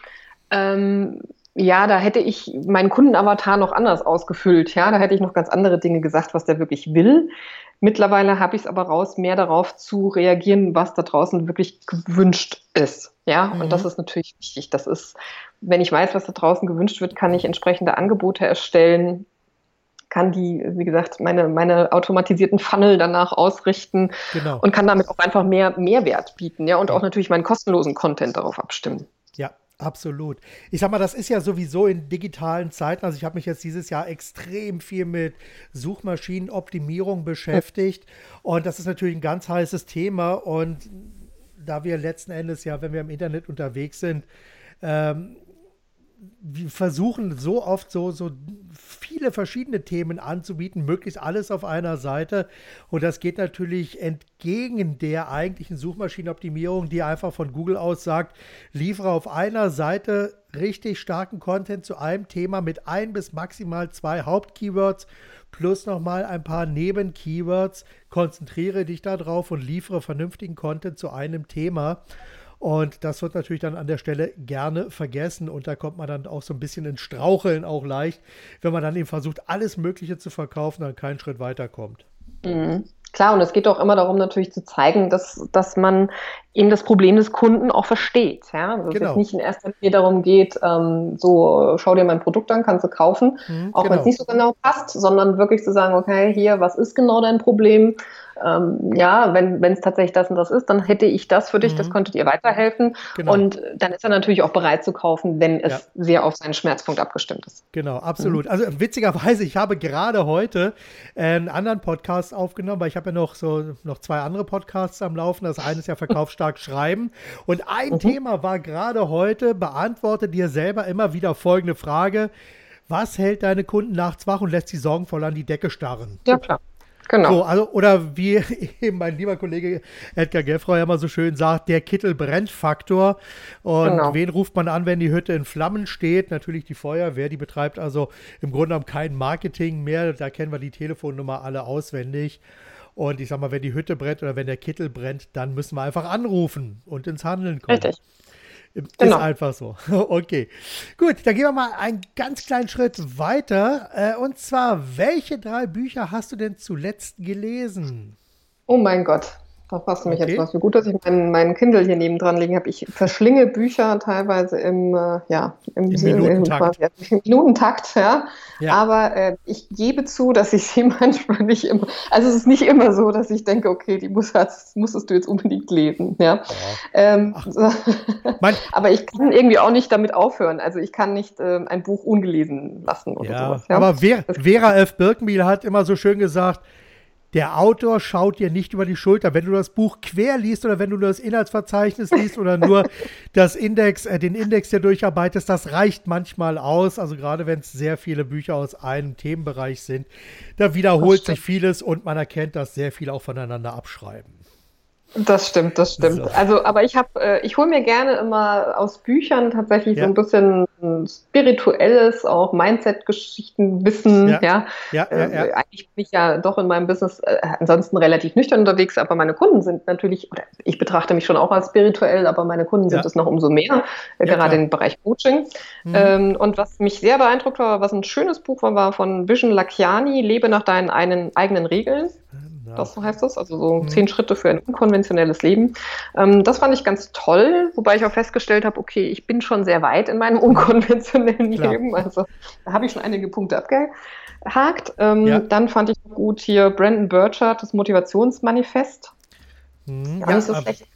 ähm, ja, da hätte ich meinen Kundenavatar noch anders ausgefüllt. Ja, da hätte ich noch ganz andere Dinge gesagt, was der wirklich will. Mittlerweile habe ich es aber raus, mehr darauf zu reagieren, was da draußen wirklich gewünscht ist. Ja, mhm. und das ist natürlich wichtig. Das ist, wenn ich weiß, was da draußen gewünscht wird, kann ich entsprechende Angebote erstellen, kann die, wie gesagt, meine, meine automatisierten Funnel danach ausrichten genau. und kann damit auch einfach mehr Mehrwert bieten, ja, und auch natürlich meinen kostenlosen Content darauf abstimmen.
Absolut. Ich sag mal, das ist ja sowieso in digitalen Zeiten. Also ich habe mich jetzt dieses Jahr extrem viel mit Suchmaschinenoptimierung beschäftigt. Und das ist natürlich ein ganz heißes Thema. Und da wir letzten Endes ja, wenn wir im Internet unterwegs sind, ähm, wir versuchen so oft so, so viele verschiedene Themen anzubieten, möglichst alles auf einer Seite. Und das geht natürlich entgegen der eigentlichen Suchmaschinenoptimierung, die einfach von Google aus sagt, liefere auf einer Seite richtig starken Content zu einem Thema mit ein bis maximal zwei Hauptkeywords plus nochmal ein paar Nebenkeywords. Konzentriere dich darauf und liefere vernünftigen Content zu einem Thema. Und das wird natürlich dann an der Stelle gerne vergessen und da kommt man dann auch so ein bisschen ins Straucheln auch leicht, wenn man dann eben versucht, alles Mögliche zu verkaufen, dann keinen Schritt weiterkommt.
Mhm. Klar, und es geht auch immer darum, natürlich zu zeigen, dass, dass man eben das Problem des Kunden auch versteht. Ja? Also genau. es nicht in erster Linie darum geht, ähm, so schau dir mein Produkt an, kannst du kaufen, mhm, auch genau. wenn es nicht so genau passt, sondern wirklich zu sagen, okay, hier, was ist genau dein Problem? Ähm, ja, wenn es tatsächlich das und das ist, dann hätte ich das für dich, mhm. das könnte dir weiterhelfen. Genau. Und dann ist er natürlich auch bereit zu kaufen, wenn es ja. sehr auf seinen Schmerzpunkt abgestimmt ist.
Genau, absolut. Mhm. Also witzigerweise, ich habe gerade heute äh, einen anderen Podcast aufgenommen, weil ich habe ja noch so noch zwei andere Podcasts am Laufen. Das eine ist ja Verkaufsstark schreiben. Und ein mhm. Thema war gerade heute, beantworte dir selber immer wieder folgende Frage. Was hält deine Kunden nachts wach und lässt sie sorgenvoll an die Decke starren?
Ja, klar. Genau.
So, also, oder wie eben mein lieber Kollege Edgar Geffroy immer so schön sagt, der Kittel-Brennt-Faktor. Und genau. wen ruft man an, wenn die Hütte in Flammen steht? Natürlich die Feuerwehr, die betreibt also im Grunde genommen kein Marketing mehr. Da kennen wir die Telefonnummer alle auswendig. Und ich sag mal, wenn die Hütte brennt oder wenn der Kittel brennt, dann müssen wir einfach anrufen und ins Handeln kommen. Richtig. Genau. Ist einfach so. Okay. Gut, dann gehen wir mal einen ganz kleinen Schritt weiter. Äh, und zwar, welche drei Bücher hast du denn zuletzt gelesen?
Oh mein Gott. Da passt mich okay. jetzt was. Wie gut, dass ich meinen, meinen Kindle hier nebendran liegen habe. Ich verschlinge Bücher teilweise im, äh, ja, im, Im Minutentakt. Im Minutentakt ja. ja. Aber äh, ich gebe zu, dass ich sie manchmal nicht immer, also es ist nicht immer so, dass ich denke, okay, die muss, musstest du jetzt unbedingt lesen. Ja. ja. Ähm, aber ich kann irgendwie auch nicht damit aufhören. Also ich kann nicht äh, ein Buch ungelesen lassen oder ja. sowas.
Ja. Aber Vera, Vera F. Birkenbiel hat immer so schön gesagt, der Autor schaut dir nicht über die Schulter. Wenn du das Buch quer liest oder wenn du nur das Inhaltsverzeichnis liest oder nur das Index, äh, den Index, der durcharbeitest, das reicht manchmal aus. Also gerade wenn es sehr viele Bücher aus einem Themenbereich sind, da wiederholt sich vieles und man erkennt, dass sehr viele auch voneinander abschreiben.
Das stimmt, das stimmt. So. Also, aber ich habe, äh, ich hole mir gerne immer aus Büchern tatsächlich ja. so ein bisschen spirituelles, auch Mindset-Geschichten, Wissen. Ja, ja. ja, ja, ja. Äh, eigentlich bin ich ja doch in meinem Business äh, ansonsten relativ nüchtern unterwegs, aber meine Kunden sind natürlich, oder ich betrachte mich schon auch als spirituell, aber meine Kunden sind es noch umso mehr, äh, gerade im Bereich Coaching. Mhm. Ähm, und was mich sehr beeindruckt war, was ein schönes Buch war, war von Vision Lakiani, Lebe nach deinen eigenen Regeln. Ja. Das heißt das, also so mhm. zehn Schritte für ein unkonventionelles Leben. Ähm, das fand ich ganz toll, wobei ich auch festgestellt habe, okay, ich bin schon sehr weit in meinem unkonventionellen Klar. Leben. Also da habe ich schon einige Punkte abgehakt. Ähm, ja. Dann fand ich gut hier Brandon Burchard, das Motivationsmanifest. Mhm. Gar nicht so schlecht.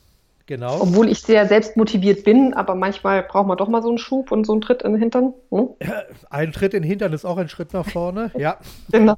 Genau. Obwohl ich sehr selbstmotiviert bin, aber manchmal braucht man doch mal so einen Schub und so einen Tritt in den Hintern. Hm?
Ein Tritt in den Hintern ist auch ein Schritt nach vorne, ja. genau.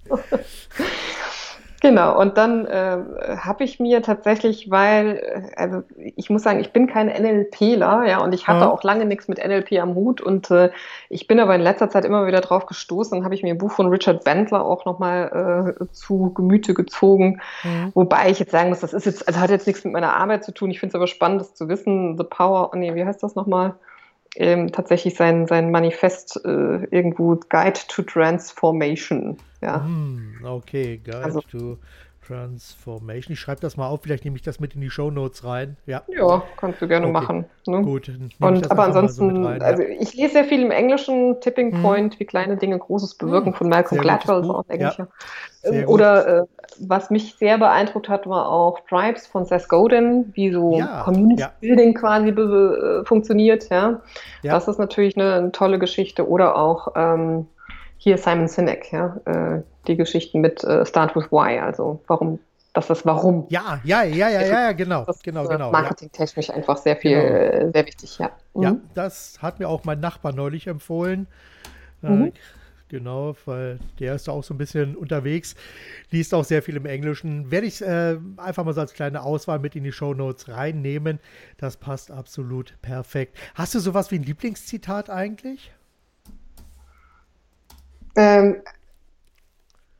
Genau, und dann äh, habe ich mir tatsächlich, weil, äh, also ich muss sagen, ich bin kein NLPler, ja, und ich hatte ja. auch lange nichts mit NLP am Hut und äh, ich bin aber in letzter Zeit immer wieder drauf gestoßen, habe ich mir ein Buch von Richard Bandler auch nochmal äh, zu Gemüte gezogen, ja. wobei ich jetzt sagen muss, das ist jetzt, also hat jetzt nichts mit meiner Arbeit zu tun, ich finde es aber spannend, das zu wissen, The Power, oh nee, wie heißt das nochmal? Ähm, tatsächlich sein, sein Manifest äh, irgendwo Guide to Transformation ja.
Hm, okay, Guide also, to Transformation. Ich schreibe das mal auf, vielleicht nehme ich das mit in die Show Notes rein. Ja,
ja kannst du gerne okay. machen. Ne? Gut. Und, aber ansonsten, so rein, also ich lese sehr viel im Englischen, Tipping hm. Point, hm. wie kleine Dinge Großes bewirken hm. von Malcolm Gladwell, ist auch Englisch. Ja. Oder äh, was mich sehr beeindruckt hat, war auch Tribes von Seth Godin, wie so ja. Community Building quasi äh, funktioniert. Ja? Das ist natürlich eine, eine, tolle Geschichte. Oder auch ähm, hier Simon Sinek, ja, äh, die Geschichten mit äh, Start with Why, also warum, das ist warum.
Ja, ja, ja, ja, ja, genau,
das
genau,
ist,
genau.
Marketingtechnisch ja. einfach sehr viel, genau. sehr wichtig, ja.
Mhm. Ja, das hat mir auch mein Nachbar neulich empfohlen. Äh, mhm. Genau, weil der ist auch so ein bisschen unterwegs, liest auch sehr viel im Englischen. Werde ich äh, einfach mal so als kleine Auswahl mit in die Show Notes reinnehmen. Das passt absolut perfekt. Hast du sowas wie ein Lieblingszitat eigentlich?
Ähm,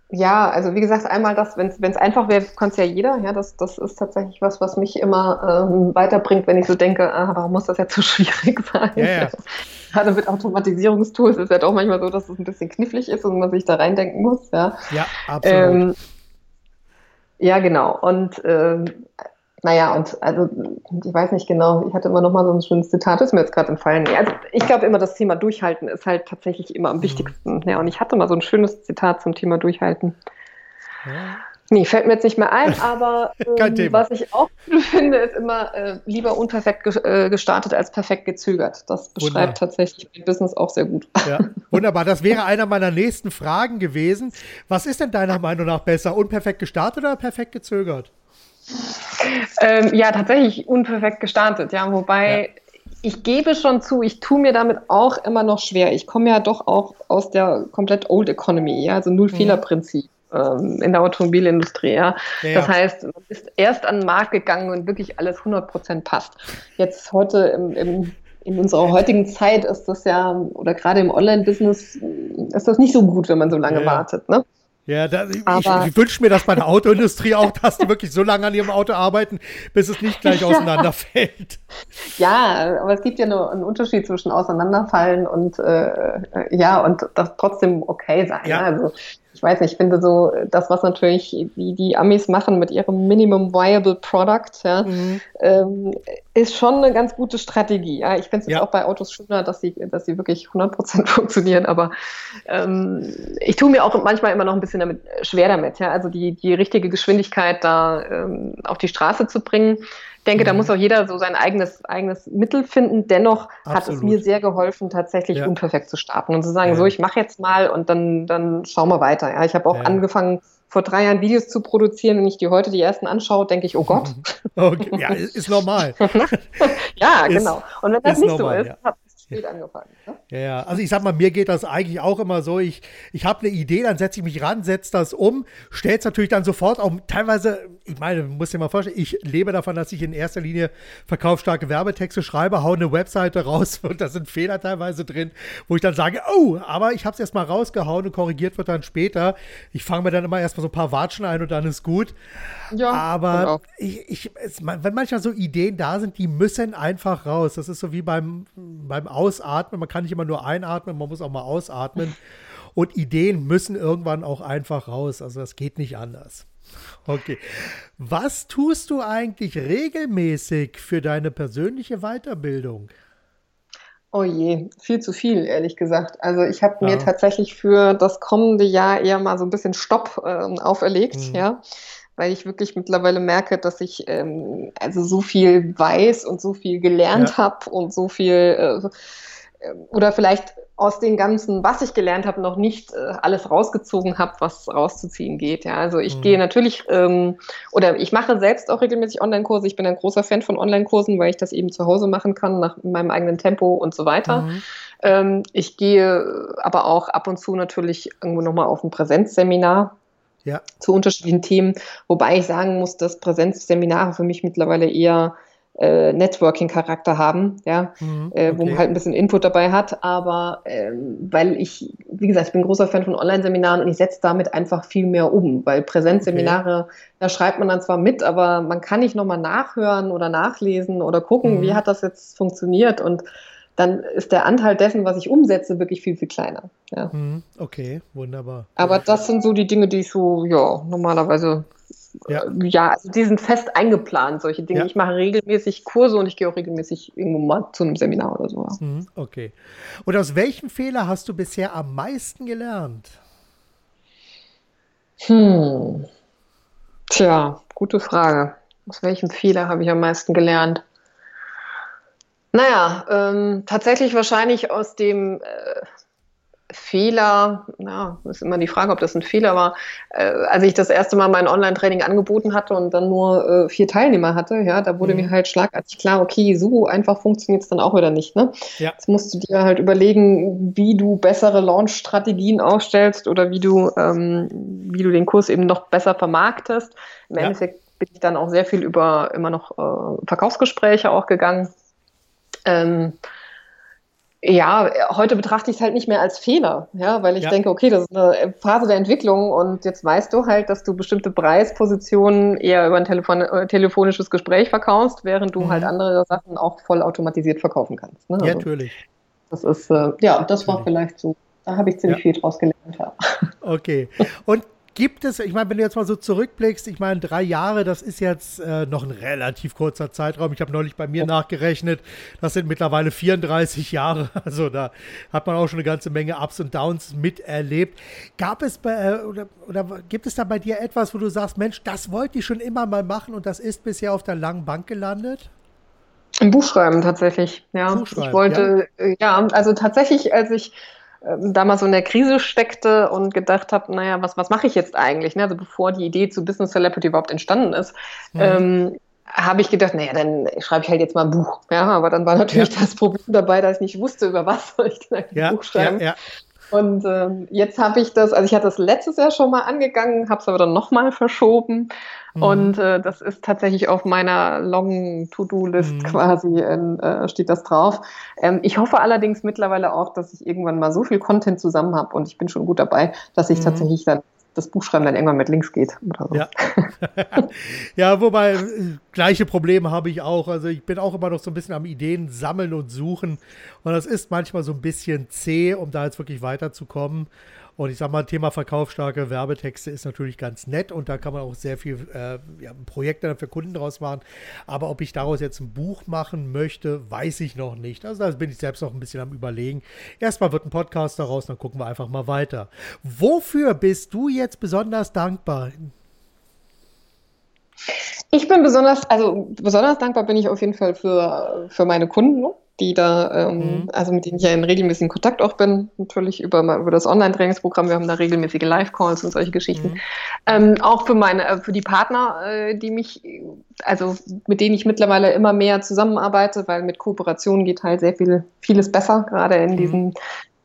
ja, also wie gesagt, einmal das, wenn es einfach wäre, kann es ja jeder. Ja, das, das ist tatsächlich was, was mich immer ähm, weiterbringt, wenn ich so denke, ah, warum muss das jetzt so schwierig sein? Ja, ja. Gerade mit Automatisierungstools ist es ja doch manchmal so, dass es ein bisschen knifflig ist und man sich da reindenken muss. Ja,
ja absolut. Ähm,
ja, genau. Und ähm, naja, und also ich weiß nicht genau, ich hatte immer noch mal so ein schönes Zitat, ist mir jetzt gerade entfallen. Also ich glaube immer, das Thema Durchhalten ist halt tatsächlich immer am mhm. wichtigsten. Ja, und ich hatte mal so ein schönes Zitat zum Thema Durchhalten. Ja. Nee, fällt mir jetzt nicht mehr ein, aber ähm, was ich auch finde, ist immer äh, lieber unperfekt ge äh, gestartet als perfekt gezögert. Das beschreibt Wunderbar. tatsächlich mein Business auch sehr gut.
Ja, wunderbar. Das wäre einer meiner nächsten Fragen gewesen. Was ist denn deiner Meinung nach besser? Unperfekt gestartet oder perfekt gezögert?
Ähm, ja, tatsächlich unperfekt gestartet, ja, wobei ja. ich gebe schon zu, ich tue mir damit auch immer noch schwer. Ich komme ja doch auch aus der komplett Old Economy, ja, also Null-Fehler-Prinzip ähm, in der Automobilindustrie. Ja. ja. Das heißt, man ist erst an den Markt gegangen und wirklich alles 100% passt. Jetzt heute im, im, in unserer heutigen Zeit ist das ja, oder gerade im Online-Business, ist das nicht so gut, wenn man so lange ja, wartet. Ne?
Ja, das, ich, ich wünsche mir das bei der Autoindustrie auch, dass die wirklich so lange an ihrem Auto arbeiten, bis es nicht gleich auseinanderfällt.
Ja, aber es gibt ja nur einen Unterschied zwischen auseinanderfallen und äh, ja und das trotzdem okay sein. Ja. Also ich weiß nicht, ich finde so, das, was natürlich die, die Amis machen mit ihrem Minimum Viable Product, ja, mhm. ähm, ist schon eine ganz gute Strategie. Ja. Ich finde es ja. auch bei Autos schöner, dass sie, dass sie wirklich 100% funktionieren, aber ähm, ich tue mir auch manchmal immer noch ein bisschen damit, schwer damit, ja, also die, die richtige Geschwindigkeit da ähm, auf die Straße zu bringen denke, mhm. da muss auch jeder so sein eigenes, eigenes Mittel finden. Dennoch Absolut. hat es mir sehr geholfen, tatsächlich ja. unperfekt zu starten und zu sagen, ja. so, ich mache jetzt mal und dann, dann schauen wir weiter. Ja, ich habe auch ja. angefangen, vor drei Jahren Videos zu produzieren. Wenn ich die heute die ersten anschaue, denke ich, oh Gott.
Okay. Ja, ist normal.
ja, genau. Und wenn das nicht normal, so ist, ja spät angefangen. Ne?
Ja, ja, also ich sag mal, mir geht das eigentlich auch immer so. Ich, ich habe eine Idee, dann setze ich mich ran, setze das um, stelle es natürlich dann sofort auch teilweise ich meine, du musst dir mal vorstellen, ich lebe davon, dass ich in erster Linie verkaufsstarke Werbetexte schreibe, hau eine Webseite raus und da sind Fehler teilweise drin, wo ich dann sage, oh, aber ich habe es erstmal rausgehauen und korrigiert wird dann später. Ich fange mir dann immer erstmal so ein paar Watschen ein und dann ist gut. Ja, aber genau. ich, ich, es, wenn manchmal so Ideen da sind, die müssen einfach raus. Das ist so wie beim, beim Ausatmen. Man kann nicht immer nur einatmen, man muss auch mal ausatmen. Und Ideen müssen irgendwann auch einfach raus. Also das geht nicht anders. Okay. Was tust du eigentlich regelmäßig für deine persönliche Weiterbildung?
Oh je, viel zu viel, ehrlich gesagt. Also ich habe ja. mir tatsächlich für das kommende Jahr eher mal so ein bisschen Stopp äh, auferlegt, mhm. ja, weil ich wirklich mittlerweile merke, dass ich ähm, also so viel weiß und so viel gelernt ja. habe und so viel äh, oder vielleicht aus dem Ganzen, was ich gelernt habe, noch nicht äh, alles rausgezogen habe, was rauszuziehen geht. Ja, also ich mhm. gehe natürlich ähm, oder ich mache selbst auch regelmäßig Online-Kurse. Ich bin ein großer Fan von Online-Kursen, weil ich das eben zu Hause machen kann, nach meinem eigenen Tempo und so weiter. Mhm. Ähm, ich gehe aber auch ab und zu natürlich irgendwo nochmal auf ein Präsenzseminar. Ja. Zu unterschiedlichen Themen, wobei ich sagen muss, dass Präsenzseminare für mich mittlerweile eher äh, Networking-Charakter haben, ja, mhm, okay. äh, wo man halt ein bisschen Input dabei hat. Aber ähm, weil ich, wie gesagt, ich bin großer Fan von Online-Seminaren und ich setze damit einfach viel mehr um, weil Präsenzseminare, okay. da schreibt man dann zwar mit, aber man kann nicht nochmal nachhören oder nachlesen oder gucken, mhm. wie hat das jetzt funktioniert und dann ist der Anteil dessen, was ich umsetze, wirklich viel, viel kleiner. Ja.
Mhm, okay, wunderbar.
Aber das sind so die Dinge, die ich so, ja, normalerweise ja, ja also die sind fest eingeplant, solche Dinge. Ja. Ich mache regelmäßig Kurse und ich gehe auch regelmäßig irgendwo mal zu einem Seminar oder so.
Mhm, okay. Und aus welchem Fehler hast du bisher am meisten gelernt?
Hm. Tja, gute Frage. Aus welchem Fehler habe ich am meisten gelernt? Naja, ähm, tatsächlich wahrscheinlich aus dem äh, Fehler, ja, ist immer die Frage, ob das ein Fehler war, äh, als ich das erste Mal mein Online-Training angeboten hatte und dann nur äh, vier Teilnehmer hatte, ja, da wurde mhm. mir halt schlagartig klar, okay, so einfach funktioniert es dann auch wieder nicht. Ne? Ja. Jetzt musst du dir halt überlegen, wie du bessere Launch-Strategien aufstellst oder wie du, ähm, wie du den Kurs eben noch besser vermarktest. Im ja. Endeffekt bin ich dann auch sehr viel über immer noch äh, Verkaufsgespräche auch gegangen. Ähm, ja, heute betrachte ich es halt nicht mehr als Fehler, ja, weil ich ja. denke, okay, das ist eine Phase der Entwicklung und jetzt weißt du halt, dass du bestimmte Preispositionen eher über ein Telefon äh, telefonisches Gespräch verkaufst, während du halt mhm. halt andere Sachen auch voll automatisiert verkaufen kannst.
Ne? Also, ja, natürlich.
Das ist, äh, ja, das natürlich. war vielleicht so. Da habe ich ziemlich ja. viel draus gelernt. Ja.
Okay. Und gibt es, ich meine, wenn du jetzt mal so zurückblickst, ich meine, drei Jahre, das ist jetzt äh, noch ein relativ kurzer Zeitraum. Ich habe neulich bei mir oh. nachgerechnet, das sind mittlerweile 34 Jahre. Also da hat man auch schon eine ganze Menge Ups und Downs miterlebt. Gab es bei, äh, oder, oder gibt es da bei dir etwas, wo du sagst, Mensch, das wollte ich schon immer mal machen und das ist bisher auf der langen Bank gelandet?
Ein Buch schreiben tatsächlich, ja. Buchschreiben, ich wollte, ja. Äh, ja, also tatsächlich, als ich ähm, damals so in der Krise steckte und gedacht habe, naja, was, was mache ich jetzt eigentlich? Ne? Also bevor die Idee zu Business Celebrity überhaupt entstanden ist, mhm. ähm, habe ich gedacht, naja, dann schreibe ich halt jetzt mal ein Buch. Ja, aber dann war natürlich ja. das Problem dabei, dass ich nicht wusste, über was soll ich denn ein ja, Buch schreiben. Ja, und ähm, jetzt habe ich das, also ich hatte das letztes Jahr schon mal angegangen, habe es aber dann nochmal verschoben. Mhm. Und äh, das ist tatsächlich auf meiner Long To-Do-List mhm. quasi, äh, steht das drauf. Ähm, ich hoffe allerdings mittlerweile auch, dass ich irgendwann mal so viel Content zusammen habe und ich bin schon gut dabei, dass ich mhm. tatsächlich dann das Buchschreiben dann irgendwann mit links geht so.
Ja, ja wobei äh, gleiche Probleme habe ich auch. Also ich bin auch immer noch so ein bisschen am Ideen sammeln und suchen. Und das ist manchmal so ein bisschen zäh, um da jetzt wirklich weiterzukommen. Und ich sag mal, Thema verkaufsstarke Werbetexte ist natürlich ganz nett und da kann man auch sehr viel äh, ja, Projekte für Kunden draus machen. Aber ob ich daraus jetzt ein Buch machen möchte, weiß ich noch nicht. Also da bin ich selbst noch ein bisschen am Überlegen. Erstmal wird ein Podcast daraus, dann gucken wir einfach mal weiter. Wofür bist du jetzt besonders dankbar?
Ich bin besonders, also besonders dankbar bin ich auf jeden Fall für, für meine Kunden die da, ähm, mhm. also mit denen ich ja in regelmäßigen Kontakt auch bin, natürlich über, über das Online-Trainingsprogramm. Wir haben da regelmäßige Live-Calls und solche Geschichten. Mhm. Ähm, auch für meine, äh, für die Partner, äh, die mich, also mit denen ich mittlerweile immer mehr zusammenarbeite, weil mit Kooperation geht halt sehr viel, vieles besser, gerade in mhm. diesen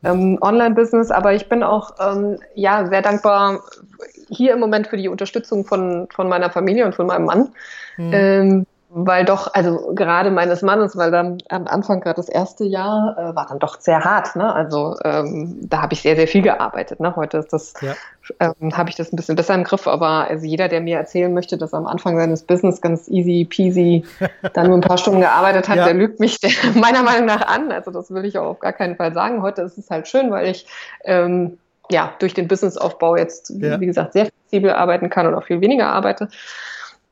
ähm, Online-Business, aber ich bin auch ähm, ja sehr dankbar hier im Moment für die Unterstützung von, von meiner Familie und von meinem Mann. Mhm. Ähm, weil doch, also gerade meines Mannes, weil dann am Anfang gerade das erste Jahr äh, war dann doch sehr hart. Ne? Also ähm, da habe ich sehr, sehr viel gearbeitet. Ne? Heute ist das, ja. ähm, habe ich das ein bisschen besser im Griff, aber also jeder, der mir erzählen möchte, dass er am Anfang seines Business ganz easy peasy dann nur ein paar Stunden gearbeitet hat, ja. der lügt mich der, meiner Meinung nach an. Also das will ich auch auf gar keinen Fall sagen. Heute ist es halt schön, weil ich ähm, ja durch den Businessaufbau jetzt, ja. wie gesagt, sehr flexibel arbeiten kann und auch viel weniger arbeite.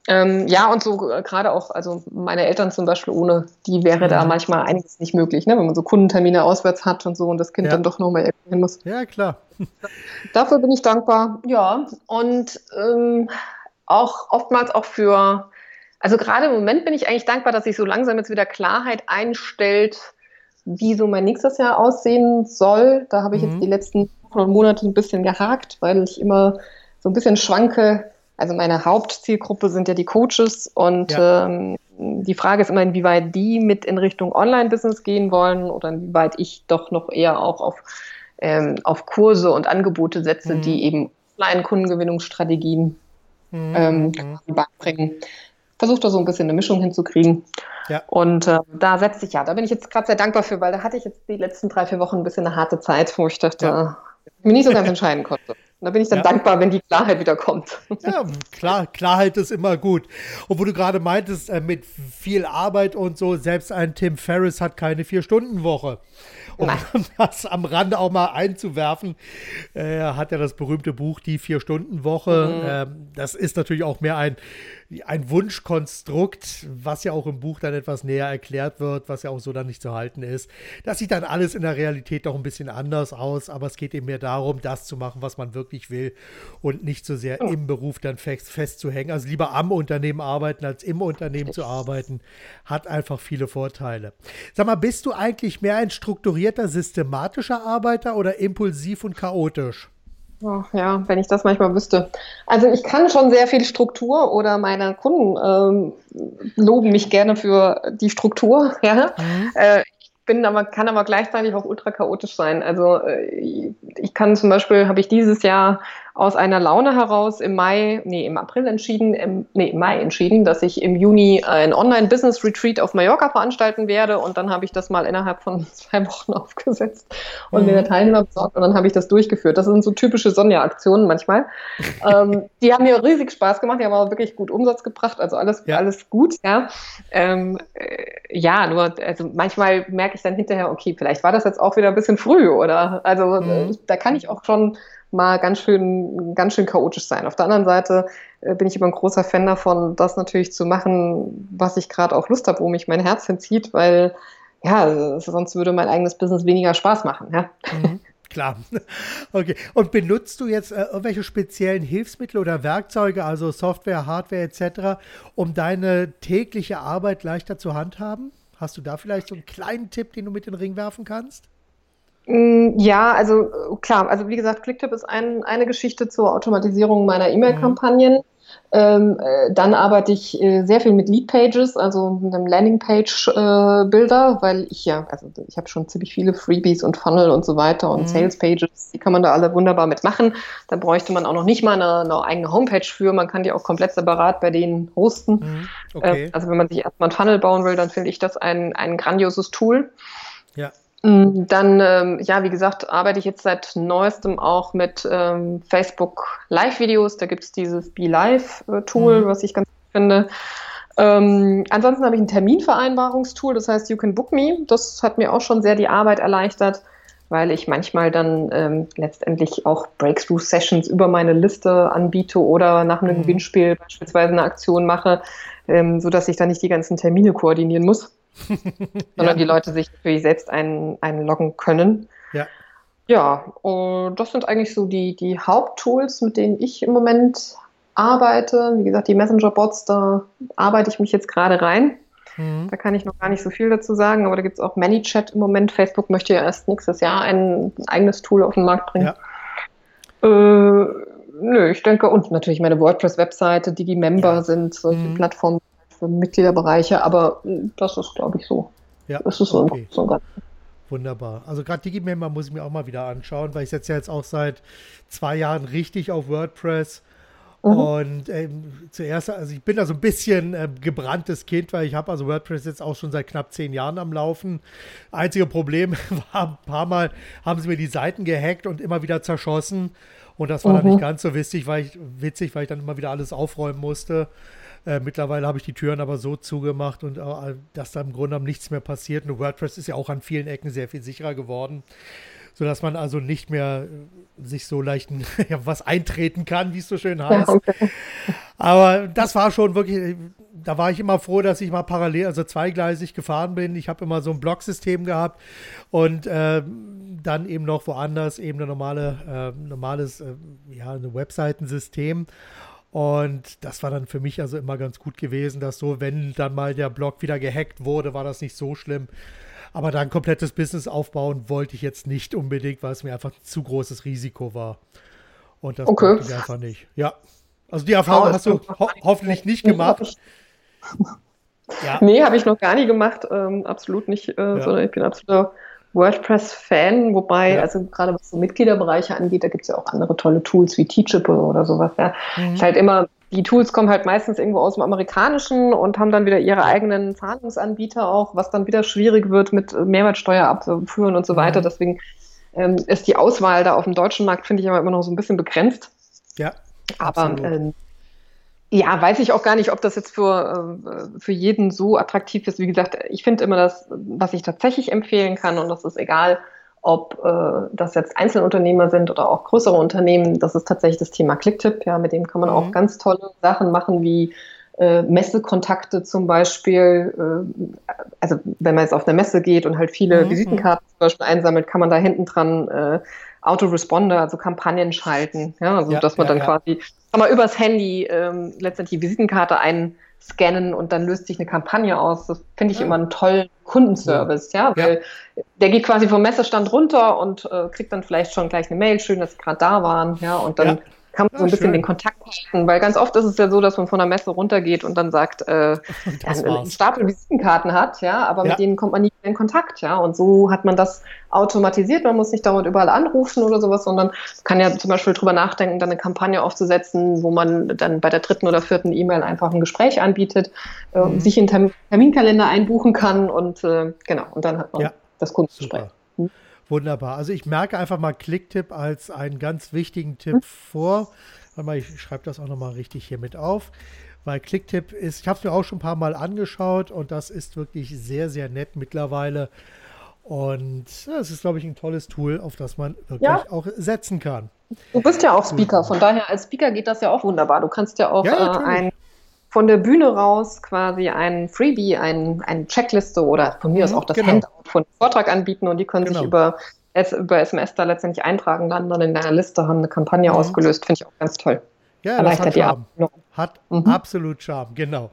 Ähm, ja, und so äh, gerade auch, also meine Eltern zum Beispiel ohne, die wäre da mhm. manchmal einiges nicht möglich, ne? wenn man so Kundentermine auswärts hat und so und das Kind ja. dann doch nochmal irgendwo hin muss.
Ja, klar.
Dafür bin ich dankbar, ja. Und ähm, auch oftmals auch für, also gerade im Moment bin ich eigentlich dankbar, dass sich so langsam jetzt wieder Klarheit einstellt, wie so mein nächstes Jahr aussehen soll. Da habe ich mhm. jetzt die letzten Wochen und Monate ein bisschen gehakt, weil ich immer so ein bisschen schwanke, also meine Hauptzielgruppe sind ja die Coaches und ja. ähm, die Frage ist immer, inwieweit die mit in Richtung Online-Business gehen wollen oder inwieweit ich doch noch eher auch auf, ähm, auf Kurse und Angebote setze, mhm. die eben Online-Kundengewinnungsstrategien mhm. ähm, mhm. beibringen. Versuche da so ein bisschen eine Mischung hinzukriegen. Ja. Und äh, da setze ich ja, da bin ich jetzt gerade sehr dankbar für, weil da hatte ich jetzt die letzten drei, vier Wochen ein bisschen eine harte Zeit, wo ich dachte, ja. mir nicht so ganz entscheiden konnte. Und da bin ich dann ja. dankbar, wenn die Klarheit wieder kommt.
Ja, klar, Klarheit ist immer gut. Und wo du gerade meintest, äh, mit viel Arbeit und so, selbst ein Tim Ferriss hat keine Vier-Stunden-Woche. Um Nein. das am Rande auch mal einzuwerfen, äh, hat er das berühmte Buch Die Vier-Stunden-Woche. Mhm. Ähm, das ist natürlich auch mehr ein ein Wunschkonstrukt, was ja auch im Buch dann etwas näher erklärt wird, was ja auch so dann nicht zu halten ist. Das sieht dann alles in der Realität doch ein bisschen anders aus, aber es geht eben mehr darum, das zu machen, was man wirklich will und nicht so sehr im Beruf dann fest, festzuhängen. Also lieber am Unternehmen arbeiten, als im Unternehmen zu arbeiten, hat einfach viele Vorteile. Sag mal, bist du eigentlich mehr ein strukturierter, systematischer Arbeiter oder impulsiv und chaotisch?
Oh, ja, wenn ich das manchmal wüsste. Also ich kann schon sehr viel Struktur oder meine Kunden ähm, loben mich gerne für die Struktur. Ja? Mhm. Äh, ich bin aber, kann aber gleichzeitig auch ultra chaotisch sein. Also äh, ich kann zum Beispiel, habe ich dieses Jahr aus einer Laune heraus im Mai, nee, im April entschieden, im, nee, im Mai entschieden, dass ich im Juni ein Online-Business-Retreat auf Mallorca veranstalten werde. Und dann habe ich das mal innerhalb von zwei Wochen aufgesetzt und mhm. mir Teilnehmer besorgt und dann habe ich das durchgeführt. Das sind so typische Sonja-Aktionen manchmal. ähm, die haben mir riesig Spaß gemacht, die haben aber wirklich gut Umsatz gebracht, also alles, ja. alles gut, ja. Ähm, äh, ja, nur, also manchmal merke ich dann hinterher, okay, vielleicht war das jetzt auch wieder ein bisschen früh, oder? Also mhm. äh, da kann ich auch schon mal ganz schön, ganz schön chaotisch sein. Auf der anderen Seite äh, bin ich immer ein großer Fan davon, das natürlich zu machen, was ich gerade auch Lust habe, wo mich mein Herz hinzieht, weil ja, sonst würde mein eigenes Business weniger Spaß machen. Ja.
Mhm. Klar. Okay. Und benutzt du jetzt äh, irgendwelche speziellen Hilfsmittel oder Werkzeuge, also Software, Hardware etc., um deine tägliche Arbeit leichter zu handhaben? Hast du da vielleicht so einen kleinen Tipp, den du mit in den Ring werfen kannst?
Mm, ja, also äh, klar, also wie gesagt, Clicktip ist ein, eine Geschichte zur Automatisierung meiner E-Mail-Kampagnen. Mhm. Ähm, äh, dann arbeite ich äh, sehr viel mit Lead-Pages, also mit einem Landing-Page-Builder, äh, weil ich ja, also ich habe schon ziemlich viele Freebies und Funnel und so weiter und mhm. Sales-Pages, die kann man da alle wunderbar mitmachen. Da bräuchte man auch noch nicht mal eine, eine, eigene Homepage für, man kann die auch komplett separat bei denen hosten. Mhm. Okay. Äh, also wenn man sich erstmal ein Funnel bauen will, dann finde ich das ein, ein grandioses Tool. Ja. Mm, dann, ähm, ja, wie gesagt, arbeite ich jetzt seit neuestem auch mit ähm, Facebook Live-Videos. Da gibt es dieses Be Live-Tool, mhm. was ich ganz gut finde. Ähm, ansonsten habe ich ein Terminvereinbarungstool, das heißt You Can Book Me. Das hat mir auch schon sehr die Arbeit erleichtert, weil ich manchmal dann ähm, letztendlich auch Breakthrough-Sessions über meine Liste anbiete oder nach einem mhm. Gewinnspiel beispielsweise eine Aktion mache, ähm, sodass ich dann nicht die ganzen Termine koordinieren muss. sondern ja. die Leute sich natürlich selbst ein, einloggen können. Ja. Ja, und das sind eigentlich so die, die Haupttools, mit denen ich im Moment arbeite. Wie gesagt, die Messenger-Bots, da arbeite ich mich jetzt gerade rein. Mhm. Da kann ich noch gar nicht so viel dazu sagen, aber da gibt es auch ManyChat im Moment. Facebook möchte ja erst nächstes Jahr ein eigenes Tool auf den Markt bringen. Ja. Äh, nö, ich denke, und natürlich meine WordPress-Webseite, Digimember ja. sind solche mhm. Plattformen, für Mitgliederbereiche, aber hm, das ist, glaube ich, so. Ja, das ist so, okay. so ganz.
Wunderbar. Also gerade Digimember muss ich mir auch mal wieder anschauen, weil ich setze ja jetzt auch seit zwei Jahren richtig auf WordPress. Mhm. Und ähm, zuerst, also ich bin da so ein bisschen äh, gebranntes Kind, weil ich habe also WordPress jetzt auch schon seit knapp zehn Jahren am Laufen. Einzige Problem war, ein paar Mal haben sie mir die Seiten gehackt und immer wieder zerschossen. Und das war mhm. dann nicht ganz so witzig, weil ich, witzig, weil ich dann immer wieder alles aufräumen musste. Äh, mittlerweile habe ich die Türen aber so zugemacht und äh, dass da im Grunde genommen nichts mehr passiert. Und WordPress ist ja auch an vielen Ecken sehr viel sicherer geworden, sodass man also nicht mehr äh, sich so leicht ja, was eintreten kann, wie es so schön heißt. Ja, okay. Aber das war schon wirklich, da war ich immer froh, dass ich mal parallel, also zweigleisig gefahren bin. Ich habe immer so ein Blocksystem gehabt und äh, dann eben noch woanders eben ein normale, äh, normales, äh, ja, ein Webseitensystem. Und das war dann für mich also immer ganz gut gewesen, dass so, wenn dann mal der Blog wieder gehackt wurde, war das nicht so schlimm. Aber da ein komplettes Business aufbauen wollte ich jetzt nicht unbedingt, weil es mir einfach ein zu großes Risiko war. Und das okay. ich einfach nicht. Ja. Also die Erfahrung oh, hast du ho hoffentlich nicht gemacht.
ja. Nee, habe ich noch gar nie gemacht. Ähm, absolut nicht, äh, ja. sondern ich bin absoluter WordPress-Fan, wobei, ja. also gerade was so Mitgliederbereiche angeht, da gibt es ja auch andere tolle Tools wie Teachable oder sowas. Ja. Mhm. Ist halt immer, die Tools kommen halt meistens irgendwo aus dem Amerikanischen und haben dann wieder ihre eigenen Zahlungsanbieter auch, was dann wieder schwierig wird mit Mehrwertsteuer abführen und so weiter. Mhm. Deswegen ähm, ist die Auswahl da auf dem deutschen Markt, finde ich, aber immer noch so ein bisschen begrenzt.
Ja.
Aber ähm, ja, weiß ich auch gar nicht, ob das jetzt für, äh, für jeden so attraktiv ist. Wie gesagt, ich finde immer das, was ich tatsächlich empfehlen kann, und das ist egal, ob äh, das jetzt Einzelunternehmer sind oder auch größere Unternehmen, das ist tatsächlich das Thema Clicktip. Ja, mit dem kann man mhm. auch ganz tolle Sachen machen, wie äh, Messekontakte zum Beispiel. Äh, also wenn man jetzt auf eine Messe geht und halt viele mhm. Visitenkarten zum Beispiel einsammelt, kann man da hinten dran äh, Autoresponder, also Kampagnen schalten. Ja, also ja, dass man ja, dann quasi kann man übers Handy ähm, letztendlich die Visitenkarte einscannen und dann löst sich eine Kampagne aus. Das finde ich immer einen tollen Kundenservice, ja, weil der geht quasi vom Messestand runter und äh, kriegt dann vielleicht schon gleich eine Mail, schön, dass sie gerade da waren, ja, und dann kann man so ein bisschen schön. den Kontakt halten, weil ganz oft ist es ja so, dass man von der Messe runtergeht und dann sagt, äh, einen Stapel Visitenkarten hat, ja, aber ja. mit denen kommt man nie in Kontakt, ja, und so hat man das automatisiert, man muss nicht dauernd überall anrufen oder sowas, sondern kann ja zum Beispiel drüber nachdenken, dann eine Kampagne aufzusetzen, wo man dann bei der dritten oder vierten E-Mail einfach ein Gespräch anbietet, äh, mhm. sich in Termin Terminkalender einbuchen kann und äh, genau, und dann hat man ja. das Kundengespräch.
Hm? Wunderbar. Also ich merke einfach mal Klicktipp als einen ganz wichtigen Tipp hm? vor. Warte mal, ich schreibe das auch nochmal richtig hier mit auf. Weil Klicktipp ist, ich habe es mir auch schon ein paar Mal angeschaut und das ist wirklich sehr, sehr nett mittlerweile. Und es ist, glaube ich, ein tolles Tool, auf das man wirklich ja. auch setzen kann.
Du bist ja auch Speaker, von daher als Speaker geht das ja auch wunderbar. Du kannst ja auch ja, äh, ein von der Bühne raus quasi ein Freebie, ein, eine Checkliste oder von mir aus mhm, auch das genau. Handout von Vortrag anbieten und die können genau. sich über, über SMS da letztendlich eintragen, dann, dann in deiner Liste haben eine Kampagne mhm. ausgelöst. Finde ich auch ganz toll.
Ja, das hat Charme. Hat mhm. absolut Charme, genau.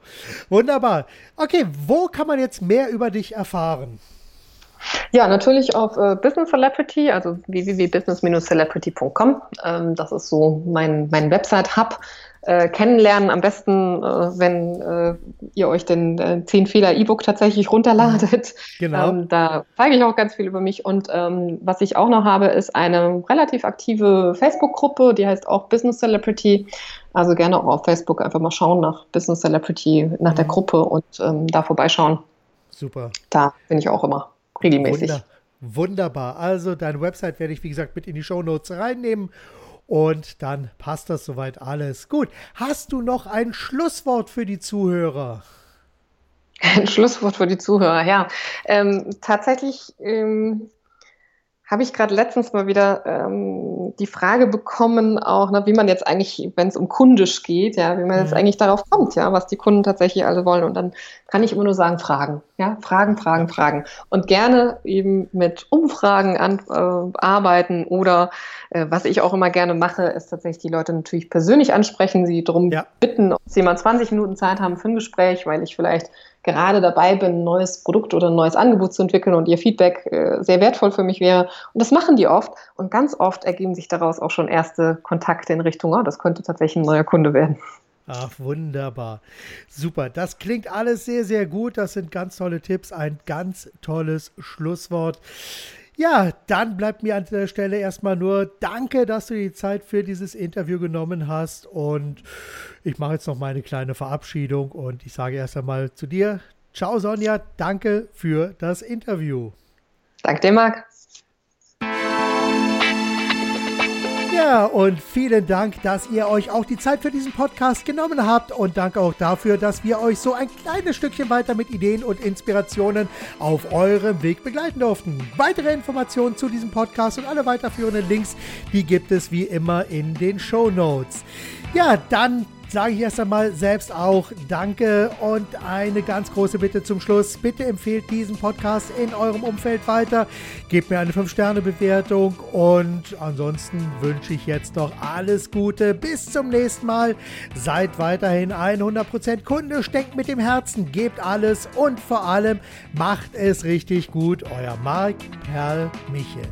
Wunderbar. Okay, wo kann man jetzt mehr über dich erfahren?
Ja, natürlich auf äh, Business Celebrity, also www.business-celebrity.com. Ähm, das ist so mein, mein Website-Hub äh, kennenlernen. Am besten, äh, wenn äh, ihr euch den äh, 10 Fehler E-Book tatsächlich runterladet. Genau. Ähm, da zeige ich auch ganz viel über mich. Und ähm, was ich auch noch habe, ist eine relativ aktive Facebook-Gruppe, die heißt auch Business Celebrity. Also gerne auch auf Facebook einfach mal schauen nach Business Celebrity, nach mhm. der Gruppe und ähm, da vorbeischauen.
Super.
Da bin ich auch immer regelmäßig.
Wunder, wunderbar. Also deine Website werde ich, wie gesagt, mit in die Show Notes reinnehmen. Und dann passt das soweit alles. Gut. Hast du noch ein Schlusswort für die Zuhörer?
Ein Schlusswort für die Zuhörer, ja. Ähm, tatsächlich ähm, habe ich gerade letztens mal wieder ähm, die Frage bekommen, auch ne, wie man jetzt eigentlich, wenn es um kundisch geht, ja, wie man jetzt mhm. eigentlich darauf kommt, ja, was die Kunden tatsächlich alle wollen. Und dann kann ich immer nur sagen, Fragen, ja, Fragen, Fragen, Fragen. Und gerne eben mit Umfragen an, äh, arbeiten oder äh, was ich auch immer gerne mache, ist tatsächlich die Leute natürlich persönlich ansprechen, sie darum ja. bitten, ob sie mal 20 Minuten Zeit haben für ein Gespräch, weil ich vielleicht gerade dabei bin, ein neues Produkt oder ein neues Angebot zu entwickeln und ihr Feedback äh, sehr wertvoll für mich wäre. Und das machen die oft. Und ganz oft ergeben sich daraus auch schon erste Kontakte in Richtung, oh, das könnte tatsächlich ein neuer Kunde werden.
Ach, wunderbar. Super. Das klingt alles sehr, sehr gut. Das sind ganz tolle Tipps. Ein ganz tolles Schlusswort. Ja, dann bleibt mir an der Stelle erstmal nur Danke, dass du die Zeit für dieses Interview genommen hast. Und ich mache jetzt noch meine kleine Verabschiedung und ich sage erst einmal zu dir. Ciao, Sonja. Danke für das Interview.
Danke dir, Marc.
Ja, und vielen Dank, dass ihr euch auch die Zeit für diesen Podcast genommen habt und danke auch dafür, dass wir euch so ein kleines Stückchen weiter mit Ideen und Inspirationen auf eurem Weg begleiten durften. Weitere Informationen zu diesem Podcast und alle weiterführenden Links, die gibt es wie immer in den Show Notes. Ja, dann sage ich erst einmal selbst auch Danke und eine ganz große Bitte zum Schluss. Bitte empfehlt diesen Podcast in eurem Umfeld weiter. Gebt mir eine 5-Sterne-Bewertung und ansonsten wünsche ich jetzt noch alles Gute. Bis zum nächsten Mal. Seid weiterhin 100% kundisch, denkt mit dem Herzen, gebt alles und vor allem macht es richtig gut. Euer Marc Perl Michel.